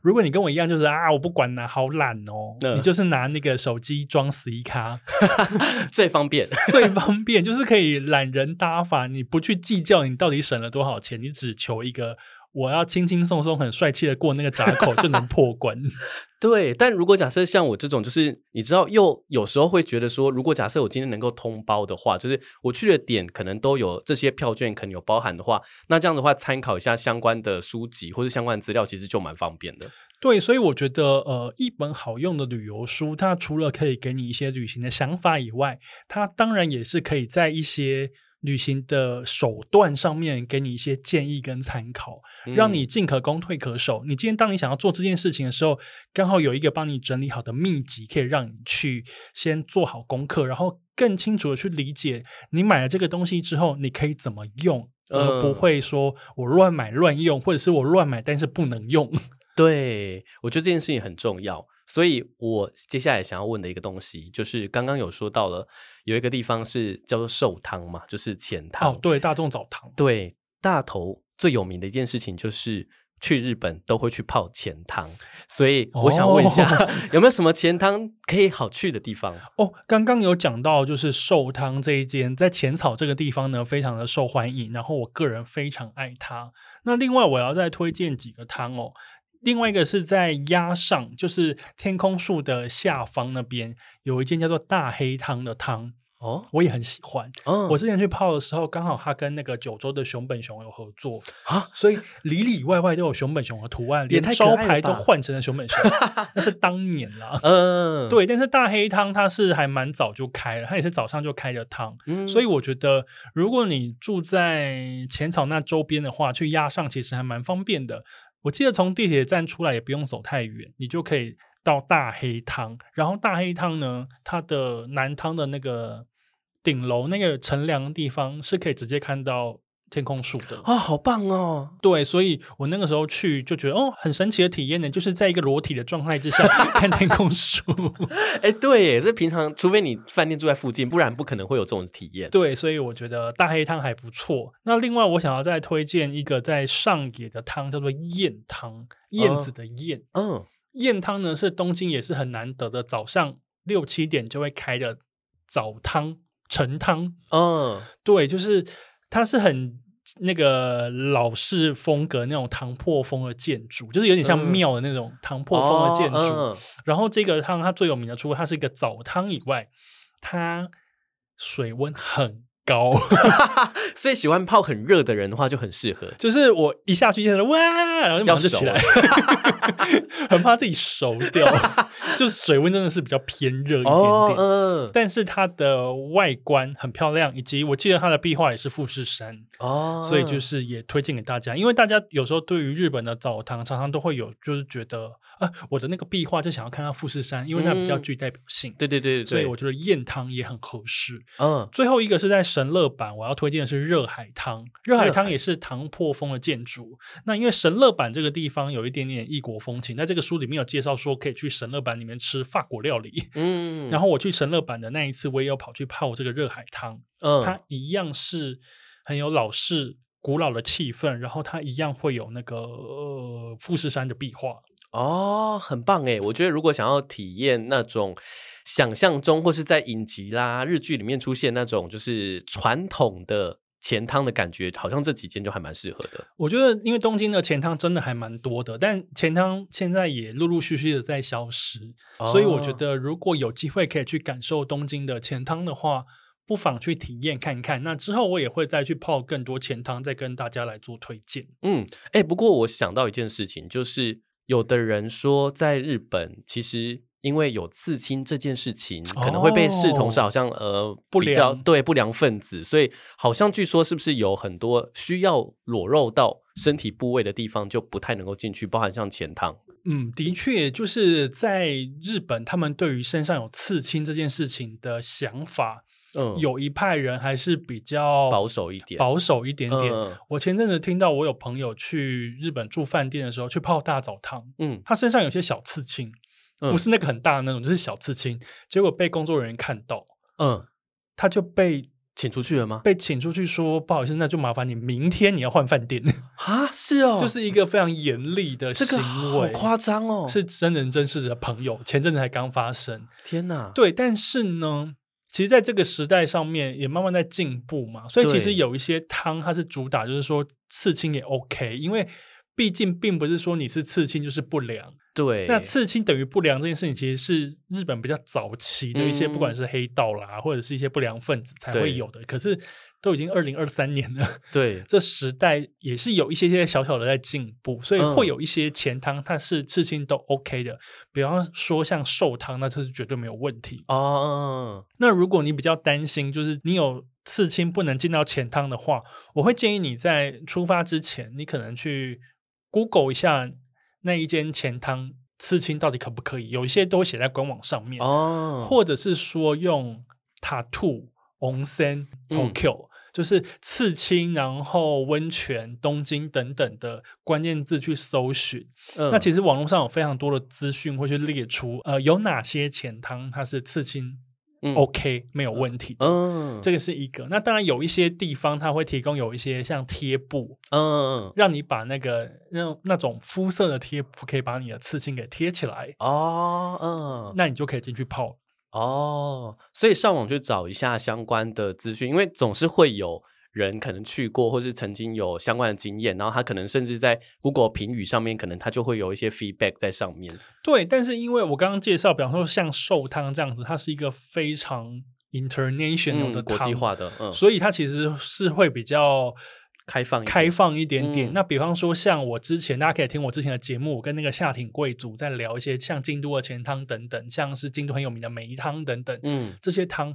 如果你跟我一样，就是啊，我不管了，好懒哦。嗯、你就是拿那个手机装十一卡，最方便，最方便，就是可以懒人搭法。你不去计较你到底省了多少钱，你只求一个。我要轻轻松松、很帅气的过那个闸口就能破关。对，但如果假设像我这种，就是你知道，又有时候会觉得说，如果假设我今天能够通包的话，就是我去的点可能都有这些票券，可能有包含的话，那这样的话，参考一下相关的书籍或者相关的资料，其实就蛮方便的。对，所以我觉得，呃，一本好用的旅游书，它除了可以给你一些旅行的想法以外，它当然也是可以在一些。旅行的手段上面给你一些建议跟参考，让你进可攻退可守。你今天当你想要做这件事情的时候，刚好有一个帮你整理好的秘籍，可以让你去先做好功课，然后更清楚的去理解你买了这个东西之后，你可以怎么用，而不会说我乱买乱用，或者是我乱买但是不能用。对，我觉得这件事情很重要。所以我接下来想要问的一个东西，就是刚刚有说到了有一个地方是叫做寿汤嘛，就是浅汤。哦，对，大众澡堂。对，大头最有名的一件事情就是去日本都会去泡浅汤，所以我想问一下，哦、有没有什么浅汤可以好去的地方？哦，刚刚有讲到就是寿汤这一间在浅草这个地方呢，非常的受欢迎，然后我个人非常爱它。那另外我要再推荐几个汤哦。另外一个是在鸭上，就是天空树的下方那边有一间叫做大黑汤的汤哦，我也很喜欢。哦，我之前去泡的时候，刚好他跟那个九州的熊本熊有合作啊，所以里里外外都有熊本熊的图案，连招牌都换成了熊本熊。那是当年啦，嗯，对。但是大黑汤它是还蛮早就开了，它也是早上就开的汤，嗯，所以我觉得如果你住在浅草那周边的话，去鸭上其实还蛮方便的。我记得从地铁站出来也不用走太远，你就可以到大黑汤。然后大黑汤呢，它的南汤的那个顶楼那个乘凉的地方是可以直接看到天空树的啊，好棒哦！对，所以我那个时候去就觉得哦，很神奇的体验呢，就是在一个裸体的状态之下 看天空树。哎，对耶，这平常除非你饭店住在附近，不然不可能会有这种体验。对，所以我觉得大黑汤还不错。那另外，我想要再推荐一个在上野的汤，叫做燕汤，燕子的燕。嗯，燕汤呢是东京也是很难得的，早上六七点就会开的早汤晨汤。嗯，对，就是。它是很那个老式风格那种唐破风的建筑，就是有点像庙的那种唐破风的建筑。嗯哦嗯、然后这个汤它最有名的，除了它是一个澡汤以外，它水温很高，所以喜欢泡很热的人的话就很适合。就是我一下去就哇，然后就马上就起来，很怕自己熟掉。就是水温真的是比较偏热一点点，但是它的外观很漂亮，以及我记得它的壁画也是富士山。哦，所以就是也推荐给大家，因为大家有时候对于日本的澡堂常常都会有就是觉得。啊，我的那个壁画就想要看到富士山，因为那比较具代表性。对对对，所以我觉得燕汤也很合适。嗯，最后一个是在神乐版，我要推荐的是热海汤。热海汤也是唐破风的建筑。那因为神乐版这个地方有一点点异国风情，在这个书里面有介绍说可以去神乐版里面吃法国料理。嗯，然后我去神乐版的那一次，我也有跑去泡这个热海汤。嗯，它一样是很有老式古老的气氛，然后它一样会有那个呃富士山的壁画。哦，很棒哎！我觉得如果想要体验那种想象中或是在影集啦、日剧里面出现那种就是传统的钱汤的感觉，好像这几间就还蛮适合的。我觉得，因为东京的钱汤真的还蛮多的，但钱汤现在也陆陆续续的在消失，哦、所以我觉得如果有机会可以去感受东京的钱汤的话，不妨去体验看看。那之后我也会再去泡更多钱汤，再跟大家来做推荐。嗯，哎，不过我想到一件事情，就是。有的人说，在日本，其实因为有刺青这件事情，可能会被视同是好像、哦、呃比较对不良分子，所以好像据说是不是有很多需要裸露到身体部位的地方就不太能够进去，包含像钱汤。嗯，的确，就是在日本，他们对于身上有刺青这件事情的想法。嗯，有一派人还是比较保守一点，保守一点点。嗯、我前阵子听到，我有朋友去日本住饭店的时候，去泡大澡堂。嗯，他身上有些小刺青，嗯、不是那个很大的那种，就是小刺青。结果被工作人员看到，嗯，他就被请出去了吗？被请出去说，不好意思，那就麻烦你明天你要换饭店 啊。是哦，就是一个非常严厉的行为，好夸张哦，是真人真事的朋友，前阵子才刚发生。天哪，对，但是呢。其实，在这个时代上面，也慢慢在进步嘛。所以，其实有一些汤，它是主打，就是说刺青也 OK，因为毕竟并不是说你是刺青就是不良。对，那刺青等于不良这件事情，其实是日本比较早期的一些，不管是黑道啦，嗯、或者是一些不良分子才会有的。可是。都已经二零二三年了，对，这时代也是有一些些小小的在进步，所以会有一些钱汤，它是刺青都 OK 的。比方说像寿汤，那这是绝对没有问题哦。那如果你比较担心，就是你有刺青不能进到钱汤的话，我会建议你在出发之前，你可能去 Google 一下那一间钱汤刺青到底可不可以，有一些都写在官网上面哦，或者是说用 Tattoo Onsen Tokyo。就是刺青，然后温泉、东京等等的关键字去搜寻。嗯、那其实网络上有非常多的资讯会去列出，呃，有哪些浅汤它是刺青、嗯、OK 没有问题。嗯，这个是一个。那当然有一些地方它会提供有一些像贴布，嗯，让你把那个那那种肤色的贴布可以把你的刺青给贴起来。哦，嗯，那你就可以进去泡。哦，所以上网去找一下相关的资讯，因为总是会有人可能去过，或是曾经有相关的经验，然后他可能甚至在 Google 评语上面，可能他就会有一些 feedback 在上面。对，但是因为我刚刚介绍，比方说像寿汤这样子，它是一个非常 international 的国际化的，嗯，所以它其实是会比较。开放开放一点点。嗯、那比方说，像我之前，大家可以听我之前的节目，我跟那个夏町贵族在聊一些像京都的钱汤等等，像是京都很有名的梅汤等等。嗯，这些汤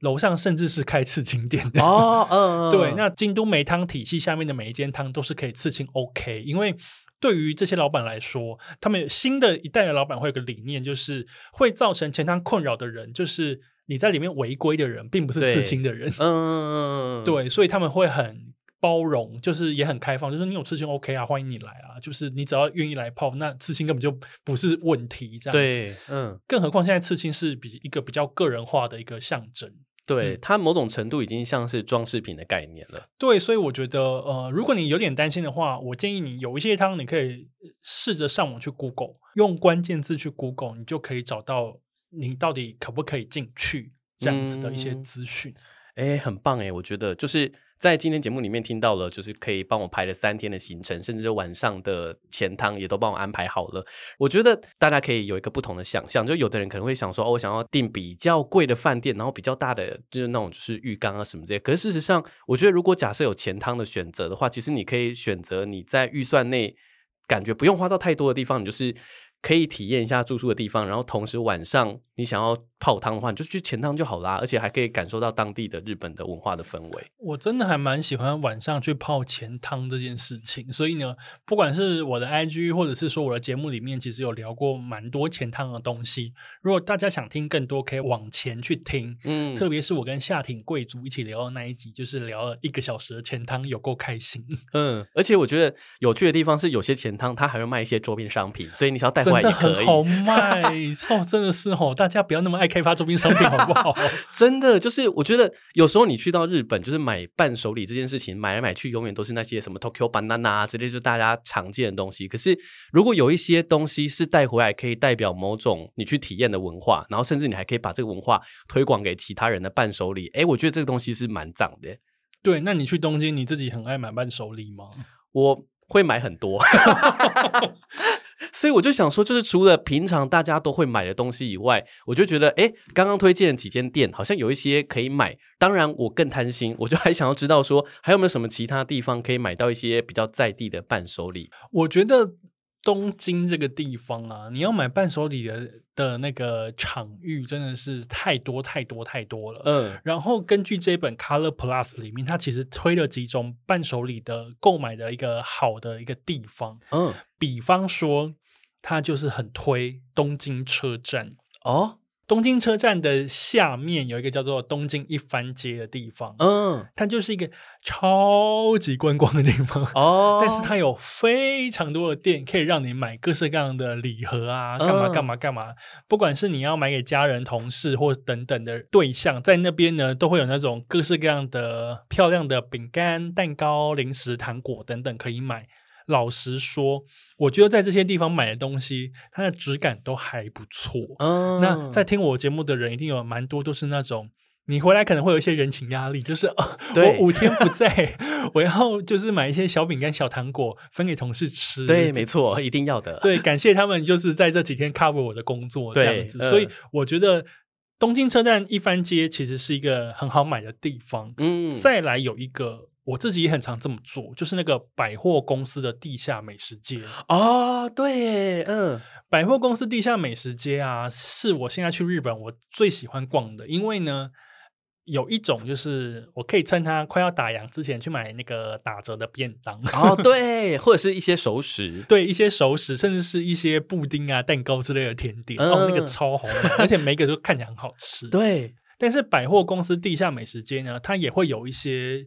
楼上甚至是开刺青店的哦。嗯，对。那京都梅汤体系下面的每一间汤都是可以刺青 OK，因为对于这些老板来说，他们新的一代的老板会有个理念，就是会造成前汤困扰的人，就是你在里面违规的人，并不是刺青的人。嗯，对，所以他们会很。包容就是也很开放，就是你有刺青 OK 啊，欢迎你来啊，就是你只要愿意来泡，那刺青根本就不是问题，这样子。对，嗯，更何况现在刺青是比一个比较个人化的一个象征，对，嗯、它某种程度已经像是装饰品的概念了。对，所以我觉得，呃，如果你有点担心的话，我建议你有一些汤，你可以试着上网去 Google，用关键字去 Google，你就可以找到你到底可不可以进去这样子的一些资讯。哎、嗯，很棒哎，我觉得就是。在今天节目里面听到了，就是可以帮我排了三天的行程，甚至晚上的前汤也都帮我安排好了。我觉得大家可以有一个不同的想象，就有的人可能会想说，哦，我想要订比较贵的饭店，然后比较大的就是那种就是浴缸啊什么这些。可是事实上，我觉得如果假设有前汤的选择的话，其实你可以选择你在预算内感觉不用花到太多的地方，你就是。可以体验一下住宿的地方，然后同时晚上你想要泡汤的话，你就去钱汤就好啦，而且还可以感受到当地的日本的文化的氛围。我真的还蛮喜欢晚上去泡钱汤这件事情，所以呢，不管是我的 IG 或者是说我的节目里面，其实有聊过蛮多钱汤的东西。如果大家想听更多，可以往前去听。嗯，特别是我跟夏挺贵族一起聊的那一集，就是聊了一个小时的钱汤，有够开心。嗯，而且我觉得有趣的地方是，有些钱汤它还会卖一些周边商品，所以你想要带回。真的很好卖，哦，真的是哦，大家不要那么爱开发周边商品，好不好？真的就是，我觉得有时候你去到日本，就是买伴手礼这件事情，买来买去永远都是那些什么 Tokyo Banana 啊之类，就是大家常见的东西。可是如果有一些东西是带回来，可以代表某种你去体验的文化，然后甚至你还可以把这个文化推广给其他人的伴手礼，哎，我觉得这个东西是蛮赞的。对，那你去东京，你自己很爱买伴手礼吗？我会买很多。所以我就想说，就是除了平常大家都会买的东西以外，我就觉得，哎，刚刚推荐的几间店好像有一些可以买。当然，我更贪心，我就还想要知道说，还有没有什么其他地方可以买到一些比较在地的伴手礼？我觉得东京这个地方啊，你要买伴手礼的的那个场域真的是太多太多太多了。嗯，然后根据这本 Color Plus 里面，它其实推了几种伴手礼的购买的一个好的一个地方。嗯，比方说。它就是很推东京车站。哦，东京车站的下面有一个叫做东京一番街的地方，嗯，它就是一个超级观光的地方哦，但是它有非常多的店可以让你买各式各样的礼盒啊，干嘛干嘛干嘛，不管是你要买给家人、同事或等等的对象，在那边呢都会有那种各式各样的漂亮的饼干、蛋糕、零食、糖果等等可以买。老实说，我觉得在这些地方买的东西，它的质感都还不错。嗯，那在听我节目的人，一定有蛮多都是那种，你回来可能会有一些人情压力，就是哦我五天不在，我要就是买一些小饼干、小糖果分给同事吃。对，没错，一定要的。对，感谢他们就是在这几天 cover 我的工作这样子。所以我觉得东京车站一番街其实是一个很好买的地方。嗯，再来有一个。我自己也很常这么做，就是那个百货公司的地下美食街。哦，对，嗯，百货公司地下美食街啊，是我现在去日本我最喜欢逛的，因为呢，有一种就是我可以趁它快要打烊之前去买那个打折的便当。哦，对，或者是一些熟食，对，一些熟食，甚至是一些布丁啊、蛋糕之类的甜点，嗯、哦，那个超好买，而且每个都看起来很好吃，对。但是百货公司地下美食街呢，它也会有一些。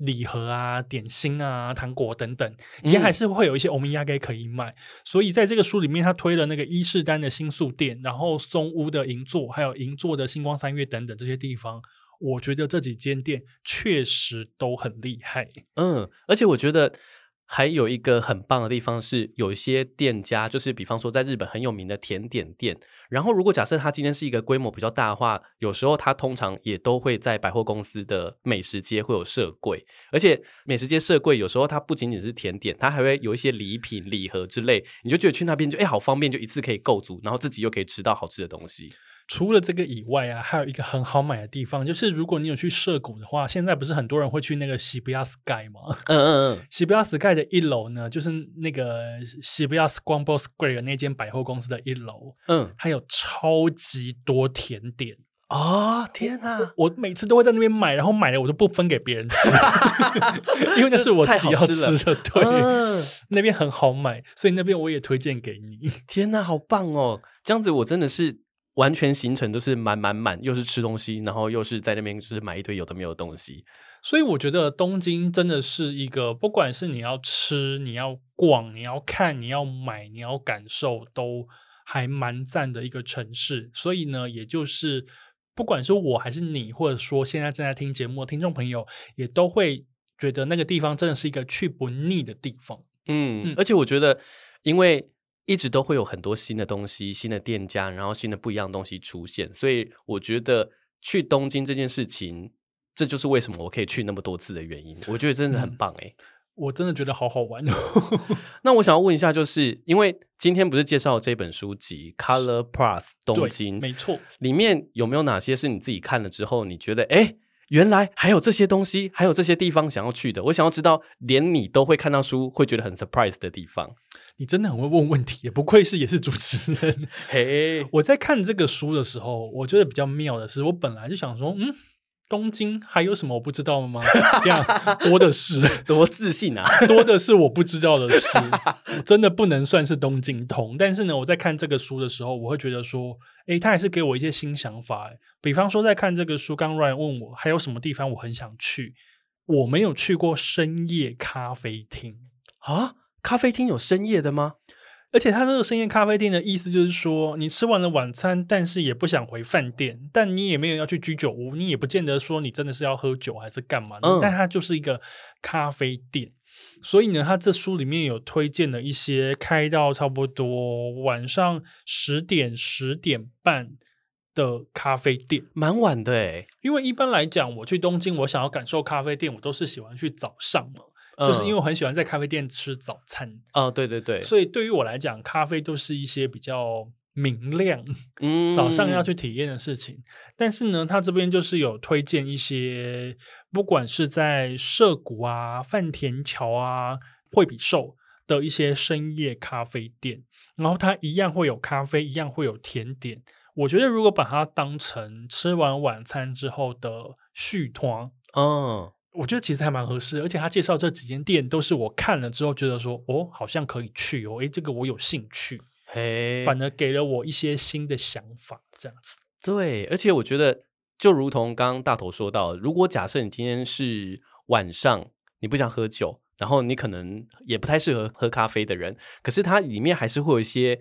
礼盒啊、点心啊、糖果等等，也还是会有一些欧米亚给可以买。嗯、所以在这个书里面，他推了那个伊势丹的新宿店，然后松屋的银座，还有银座的星光三月等等这些地方，我觉得这几间店确实都很厉害。嗯，而且我觉得。还有一个很棒的地方是，有一些店家，就是比方说在日本很有名的甜点店，然后如果假设它今天是一个规模比较大的话，有时候它通常也都会在百货公司的美食街会有设柜，而且美食街设柜有时候它不仅仅是甜点，它还会有一些礼品、礼盒之类，你就觉得去那边就哎好方便，就一次可以购足，然后自己又可以吃到好吃的东西。除了这个以外啊，还有一个很好买的地方，就是如果你有去涉谷的话，现在不是很多人会去那个 Shibuya Sky 吗？嗯嗯嗯，Shibuya Sky 的一楼呢，就是那个 Shibuya Scramble Square 那间百货公司的一楼，嗯，它有超级多甜点啊、哦！天哪我，我每次都会在那边买，然后买了我都不分给别人吃，因为那是我自己要吃的。对，嗯、那边很好买，所以那边我也推荐给你。天哪，好棒哦！这样子我真的是。完全行程都是满满满，又是吃东西，然后又是在那边就是买一堆有的没有的东西，所以我觉得东京真的是一个，不管是你要吃、你要逛、你要看、你要买、你要感受，都还蛮赞的一个城市。所以呢，也就是不管是我还是你，或者说现在正在听节目的听众朋友，也都会觉得那个地方真的是一个去不腻的地方。嗯，嗯，而且我觉得，因为。一直都会有很多新的东西、新的店家，然后新的不一样的东西出现，所以我觉得去东京这件事情这就是为什么我可以去那么多次的原因。我觉得真的很棒哎、欸。嗯我真的觉得好好玩哦。那我想要问一下，就是因为今天不是介绍这本书籍《Color Plus 东京》，没错，里面有没有哪些是你自己看了之后，你觉得哎，原来还有这些东西，还有这些地方想要去的？我想要知道，连你都会看到书，会觉得很 surprise 的地方。你真的很会问问题，也不愧是也是主持人。嘿，我在看这个书的时候，我觉得比较妙的是，我本来就想说，嗯。东京还有什么我不知道的吗？这样多的是，多自信啊！多的是我不知道的事，真的不能算是东京通。但是呢，我在看这个书的时候，我会觉得说，诶，他还是给我一些新想法。比方说，在看这个书，刚 Ryan 问我还有什么地方我很想去，我没有去过深夜咖啡厅啊？咖啡厅有深夜的吗？而且他这个深夜咖啡店的意思就是说，你吃完了晚餐，但是也不想回饭店，但你也没有要去居酒屋，你也不见得说你真的是要喝酒还是干嘛的。嗯、但它就是一个咖啡店，所以呢，他这书里面有推荐了一些开到差不多晚上十点、十点半的咖啡店，蛮晚的诶。因为一般来讲，我去东京，我想要感受咖啡店，我都是喜欢去早上嘛。就是因为我很喜欢在咖啡店吃早餐哦，对对对，所以对于我来讲，咖啡都是一些比较明亮，嗯，早上要去体验的事情。但是呢，他这边就是有推荐一些，不管是在涩谷啊、饭田桥啊、惠比寿的一些深夜咖啡店，然后它一样会有咖啡，一样会有甜点。我觉得如果把它当成吃完晚餐之后的续团，嗯。我觉得其实还蛮合适，而且他介绍这几间店都是我看了之后觉得说，哦，好像可以去哦，诶，这个我有兴趣，嘿，反而给了我一些新的想法，这样子。对，而且我觉得就如同刚刚大头说到，如果假设你今天是晚上，你不想喝酒，然后你可能也不太适合喝咖啡的人，可是它里面还是会有一些。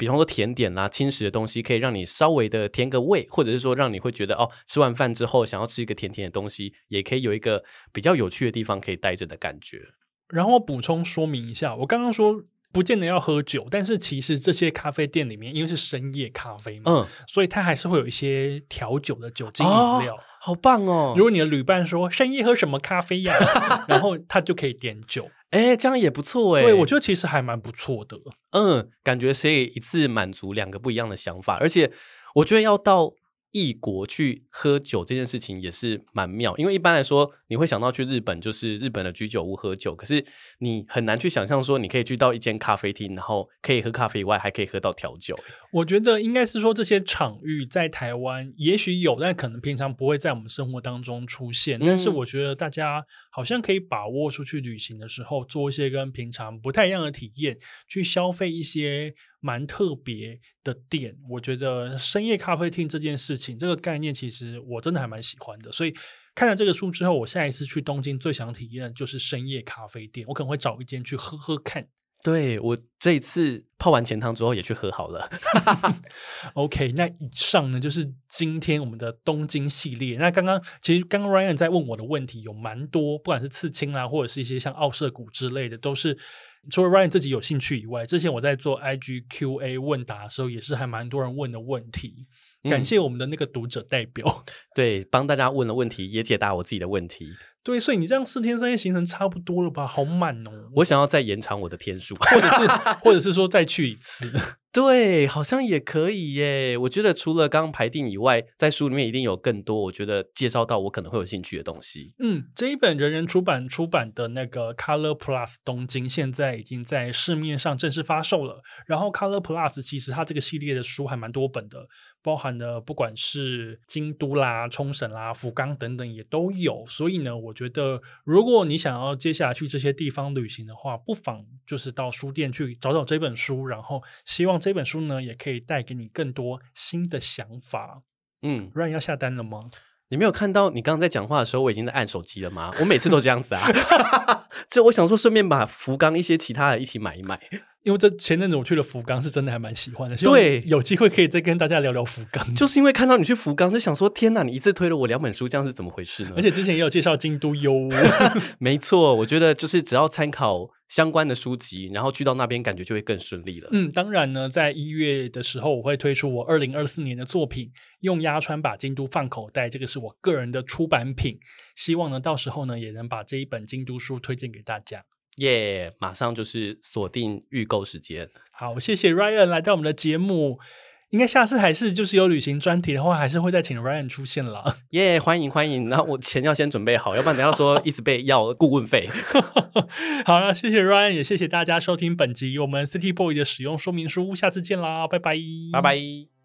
比方说甜点啦、轻食的东西，可以让你稍微的填个胃，或者是说让你会觉得哦，吃完饭之后想要吃一个甜甜的东西，也可以有一个比较有趣的地方可以待着的感觉。然后我补充说明一下，我刚刚说不见得要喝酒，但是其实这些咖啡店里面因为是深夜咖啡嘛，嗯，所以它还是会有一些调酒的酒精饮料，哦，好棒哦！如果你的旅伴说深夜喝什么咖啡呀，然后他就可以点酒。哎，这样也不错哎。对，我觉得其实还蛮不错的。嗯，感觉可以一次满足两个不一样的想法，而且我觉得要到。异国去喝酒这件事情也是蛮妙，因为一般来说你会想到去日本就是日本的居酒屋喝酒，可是你很难去想象说你可以去到一间咖啡厅，然后可以喝咖啡以外还可以喝到调酒。我觉得应该是说这些场域在台湾也许有，但可能平常不会在我们生活当中出现。嗯、但是我觉得大家好像可以把握出去旅行的时候，做一些跟平常不太一样的体验，去消费一些。蛮特别的店，我觉得深夜咖啡厅这件事情，这个概念其实我真的还蛮喜欢的。所以看了这个书之后，我下一次去东京最想体验的就是深夜咖啡店，我可能会找一间去喝喝看。对，我这一次泡完钱汤之后也去喝好了。OK，那以上呢就是今天我们的东京系列。那刚刚其实刚刚 Ryan 在问我的问题有蛮多，不管是刺青啊，或者是一些像奥社谷之类的，都是。除了 Ryan 自己有兴趣以外，之前我在做 IG QA 问答的时候，也是还蛮多人问的问题。感谢我们的那个读者代表，嗯、对，帮大家问了问题，也解答我自己的问题。对，所以你这样四天三夜行程差不多了吧？好满哦！我想要再延长我的天数，或者是，或者是说再去一次。对，好像也可以耶。我觉得除了刚刚排定以外，在书里面一定有更多我觉得介绍到我可能会有兴趣的东西。嗯，这一本人人出版出版的那个 Color Plus 东京，现在已经在市面上正式发售了。然后 Color Plus 其实它这个系列的书还蛮多本的。包含的不管是京都啦、冲绳啦、福冈等等也都有，所以呢，我觉得如果你想要接下来去这些地方旅行的话，不妨就是到书店去找找这本书，然后希望这本书呢也可以带给你更多新的想法。嗯，Ryan 要下单了吗？你没有看到你刚刚在讲话的时候，我已经在按手机了吗？我每次都这样子啊，这我想说顺便把福冈一些其他的一起买一买。因为这前阵子我去了福冈，是真的还蛮喜欢的。对，有机会可以再跟大家聊聊福冈。就是因为看到你去福冈，就想说天哪，你一次推了我两本书，这样是怎么回事呢？而且之前也有介绍京都哟。没错，我觉得就是只要参考相关的书籍，然后去到那边，感觉就会更顺利了。嗯，当然呢，在一月的时候，我会推出我二零二四年的作品《用鸭川把京都放口袋》，这个是我个人的出版品。希望呢，到时候呢，也能把这一本京都书推荐给大家。耶！Yeah, 马上就是锁定预购时间。好，谢谢 Ryan 来到我们的节目。应该下次还是就是有旅行专题的话，还是会再请 Ryan 出现了。耶！Yeah, 欢迎欢迎。然后我钱要先准备好，要不然等下说一直被要顾问费。好了，谢谢 Ryan，也谢谢大家收听本集我们 City Boy 的使用说明书。下次见啦，拜拜，拜拜。